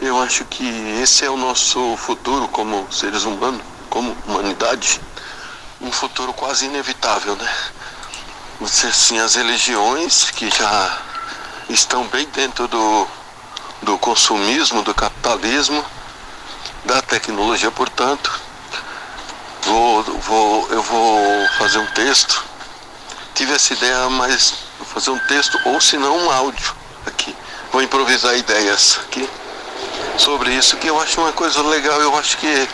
eu acho que esse é o nosso futuro como seres humanos, como humanidade um futuro quase inevitável, né? Você assim, as religiões que já estão bem dentro do, do consumismo, do capitalismo, da tecnologia, portanto, vou, vou, eu vou fazer um texto tive essa ideia, mas vou fazer um texto ou se não um áudio aqui. Vou improvisar ideias aqui sobre isso, que eu acho uma coisa legal, eu acho que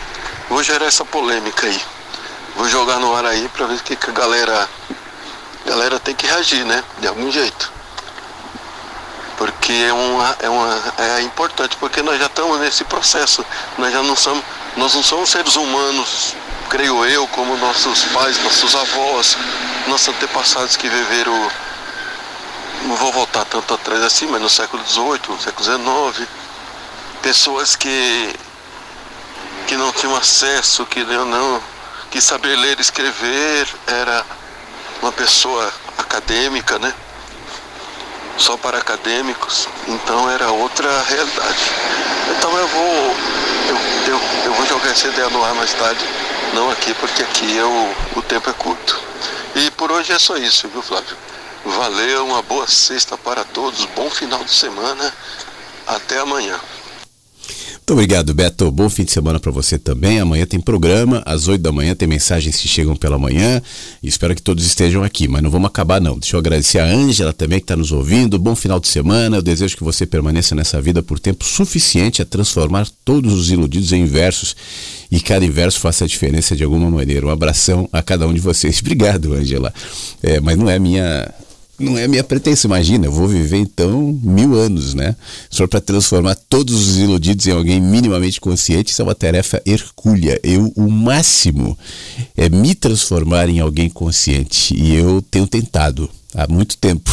vou gerar essa polêmica aí. Vou jogar no ar aí para ver o que, que a galera. A galera tem que reagir, né? De algum jeito. Porque é, uma, é, uma, é importante, porque nós já estamos nesse processo. Nós já não somos. Nós não somos seres humanos, creio eu, como nossos pais, nossos avós, nossos antepassados que viveram. Não vou voltar tanto atrás assim, mas no século XVIII, no século XIX. Pessoas que, que não tinham acesso, que não, não que saber ler e escrever era uma pessoa acadêmica, né? Só para acadêmicos, então era outra realidade. Então eu vou eu, eu, eu vou jogar essa ideia no ar mais tarde, não aqui, porque aqui é o, o tempo é curto. E por hoje é só isso, viu Flávio? Valeu, uma boa sexta para todos, bom final de semana, até amanhã. Muito obrigado, Beto. Bom fim de semana para você também. Amanhã tem programa, às 8 da manhã tem mensagens que chegam pela manhã. Espero que todos estejam aqui, mas não vamos acabar não. Deixa eu agradecer a Ângela também que está nos ouvindo. Bom final de semana. Eu desejo que você permaneça nessa vida por tempo suficiente a transformar todos os iludidos em versos e cada inverso faça a diferença de alguma maneira. Um abração a cada um de vocês. Obrigado, Ângela. É, mas não é minha não é minha pretensão. Imagina, eu vou viver então mil anos, né? Só para transformar todos os iludidos em alguém minimamente consciente, isso é uma tarefa hercúlea. Eu, o máximo é me transformar em alguém consciente. E eu tenho tentado há muito tempo.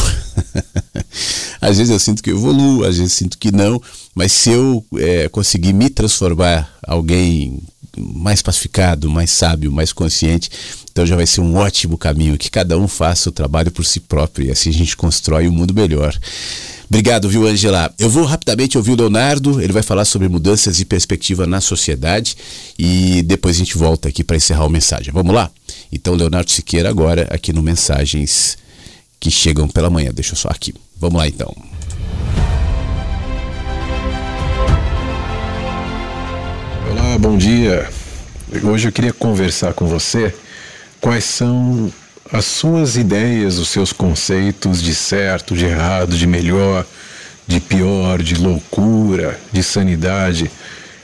às vezes eu sinto que eu evoluo, às vezes sinto que não, mas se eu é, conseguir me transformar alguém mais pacificado, mais sábio, mais consciente, então já vai ser um ótimo caminho que cada um faça o trabalho por si próprio e assim a gente constrói um mundo melhor. Obrigado, viu, Angela? Eu vou rapidamente ouvir o Leonardo, ele vai falar sobre mudanças e perspectiva na sociedade e depois a gente volta aqui para encerrar a mensagem. Vamos lá? Então, Leonardo Siqueira agora aqui no Mensagens que chegam pela manhã. Deixa eu só aqui. Vamos lá então. Bom dia. Hoje eu queria conversar com você quais são as suas ideias, os seus conceitos de certo, de errado, de melhor, de pior, de loucura, de sanidade.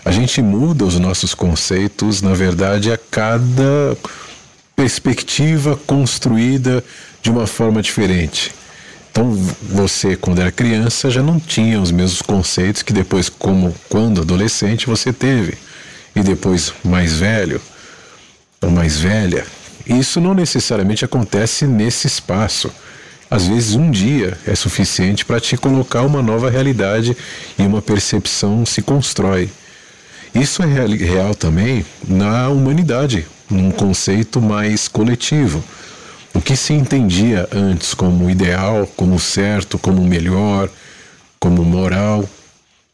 A gente muda os nossos conceitos, na verdade, a cada perspectiva construída de uma forma diferente. Então, você, quando era criança, já não tinha os mesmos conceitos que depois, como quando adolescente, você teve. E depois, mais velho ou mais velha, isso não necessariamente acontece nesse espaço. Às vezes, um dia é suficiente para te colocar uma nova realidade e uma percepção se constrói. Isso é real também na humanidade, num conceito mais coletivo. O que se entendia antes como ideal, como certo, como melhor, como moral,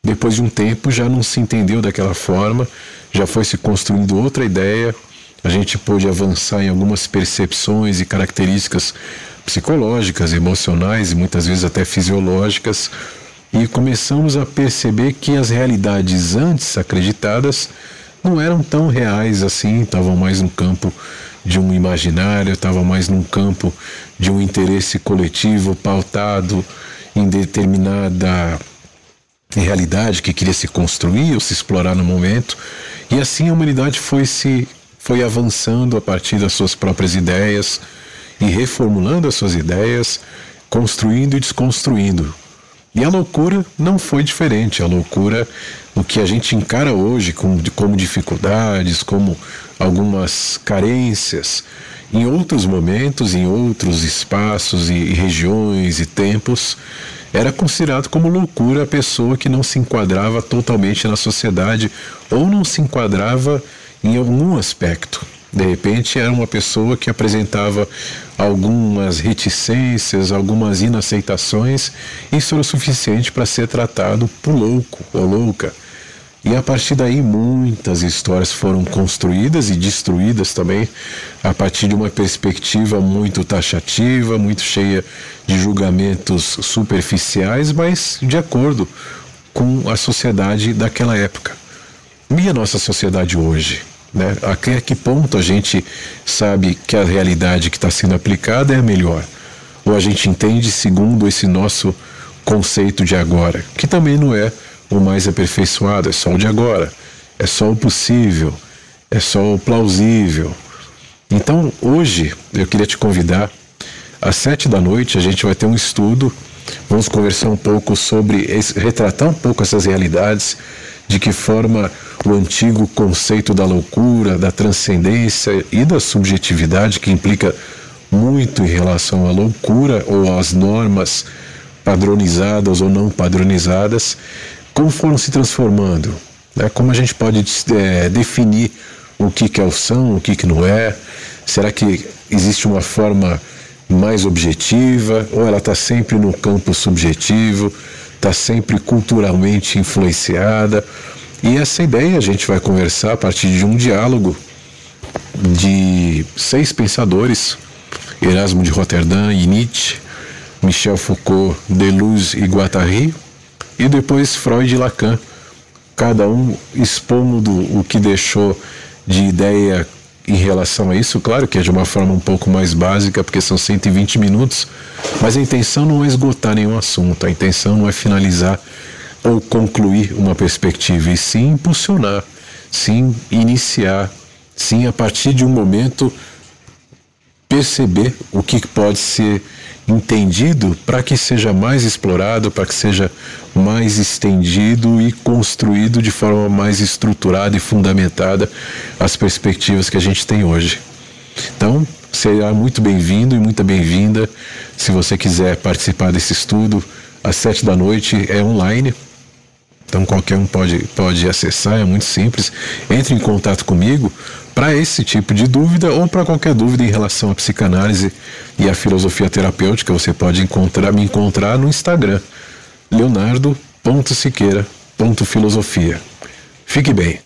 depois de um tempo já não se entendeu daquela forma, já foi se construindo outra ideia, a gente pôde avançar em algumas percepções e características psicológicas, emocionais e muitas vezes até fisiológicas, e começamos a perceber que as realidades antes acreditadas não eram tão reais assim, estavam mais no campo de um imaginário, estavam mais num campo de um interesse coletivo pautado em determinada realidade que queria se construir ou se explorar no momento. E assim a humanidade foi se foi avançando a partir das suas próprias ideias e reformulando as suas ideias, construindo e desconstruindo. E a loucura não foi diferente. A loucura, o que a gente encara hoje como, como dificuldades, como algumas carências, em outros momentos, em outros espaços e, e regiões e tempos, era considerado como loucura a pessoa que não se enquadrava totalmente na sociedade ou não se enquadrava em algum aspecto. De repente era uma pessoa que apresentava algumas reticências, algumas inaceitações, isso era o suficiente para ser tratado por louco ou louca. E a partir daí muitas histórias foram construídas e destruídas também, a partir de uma perspectiva muito taxativa, muito cheia de julgamentos superficiais, mas de acordo com a sociedade daquela época. E a nossa sociedade hoje? Né? Até que ponto a gente sabe que a realidade que está sendo aplicada é a melhor? ou a gente entende segundo esse nosso conceito de agora, que também não é o mais aperfeiçoado, é só o de agora, é só o possível, é só o plausível. Então, hoje eu queria te convidar, às sete da noite a gente vai ter um estudo, vamos conversar um pouco sobre, retratar um pouco essas realidades, de que forma o antigo conceito da loucura, da transcendência e da subjetividade, que implica muito em relação à loucura ou às normas padronizadas ou não padronizadas, como foram se transformando, né? como a gente pode é, definir o que, que é o são, o que, que não é, será que existe uma forma mais objetiva ou ela está sempre no campo subjetivo, está sempre culturalmente influenciada? E essa ideia a gente vai conversar a partir de um diálogo de seis pensadores, Erasmo de Roterdã e Nietzsche, Michel Foucault, Deleuze e Guattari, e depois Freud e Lacan, cada um expondo o que deixou de ideia em relação a isso, claro que é de uma forma um pouco mais básica, porque são 120 minutos, mas a intenção não é esgotar nenhum assunto, a intenção não é finalizar ou concluir uma perspectiva, e sim impulsionar, sim iniciar, sim a partir de um momento perceber o que pode ser entendido para que seja mais explorado, para que seja mais estendido e construído de forma mais estruturada e fundamentada as perspectivas que a gente tem hoje. Então, será muito bem-vindo e muito bem-vinda se você quiser participar desse estudo. Às sete da noite é online, então qualquer um pode, pode acessar, é muito simples. Entre em contato comigo para esse tipo de dúvida ou para qualquer dúvida em relação à psicanálise e à filosofia terapêutica. Você pode encontrar, me encontrar no Instagram, leonardo.siqueira.filosofia. Fique bem.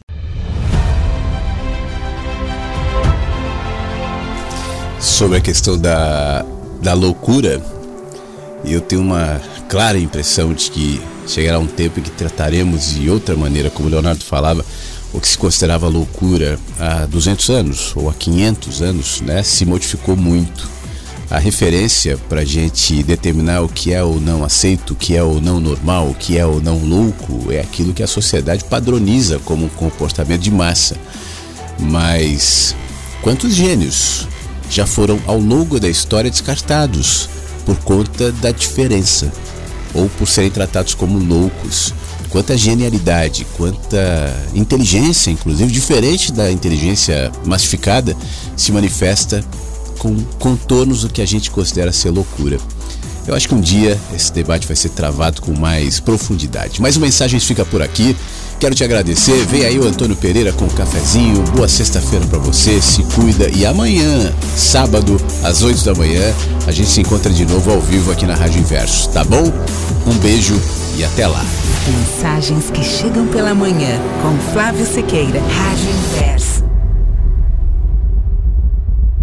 Sobre a questão da, da loucura, eu tenho uma clara impressão de que chegará um tempo em que trataremos de outra maneira, como Leonardo falava, o que se considerava loucura há 200 anos ou há 500 anos, né, se modificou muito. A referência para a gente determinar o que é ou não aceito, o que é ou não normal, o que é ou não louco, é aquilo que a sociedade padroniza como um comportamento de massa. Mas quantos gênios já foram ao longo da história descartados por conta da diferença? ou por serem tratados como loucos. Quanta genialidade, quanta inteligência, inclusive diferente da inteligência massificada, se manifesta com contornos do que a gente considera ser loucura. Eu acho que um dia esse debate vai ser travado com mais profundidade. Mas o Mensagens fica por aqui. Quero te agradecer. Vem aí o Antônio Pereira com um cafezinho. Boa sexta-feira para você. Se cuida. E amanhã, sábado, às 8 da manhã, a gente se encontra de novo ao vivo aqui na Rádio Inverso. Tá bom? Um beijo e até lá. Mensagens que chegam pela manhã com Flávio Sequeira, Rádio Inverso.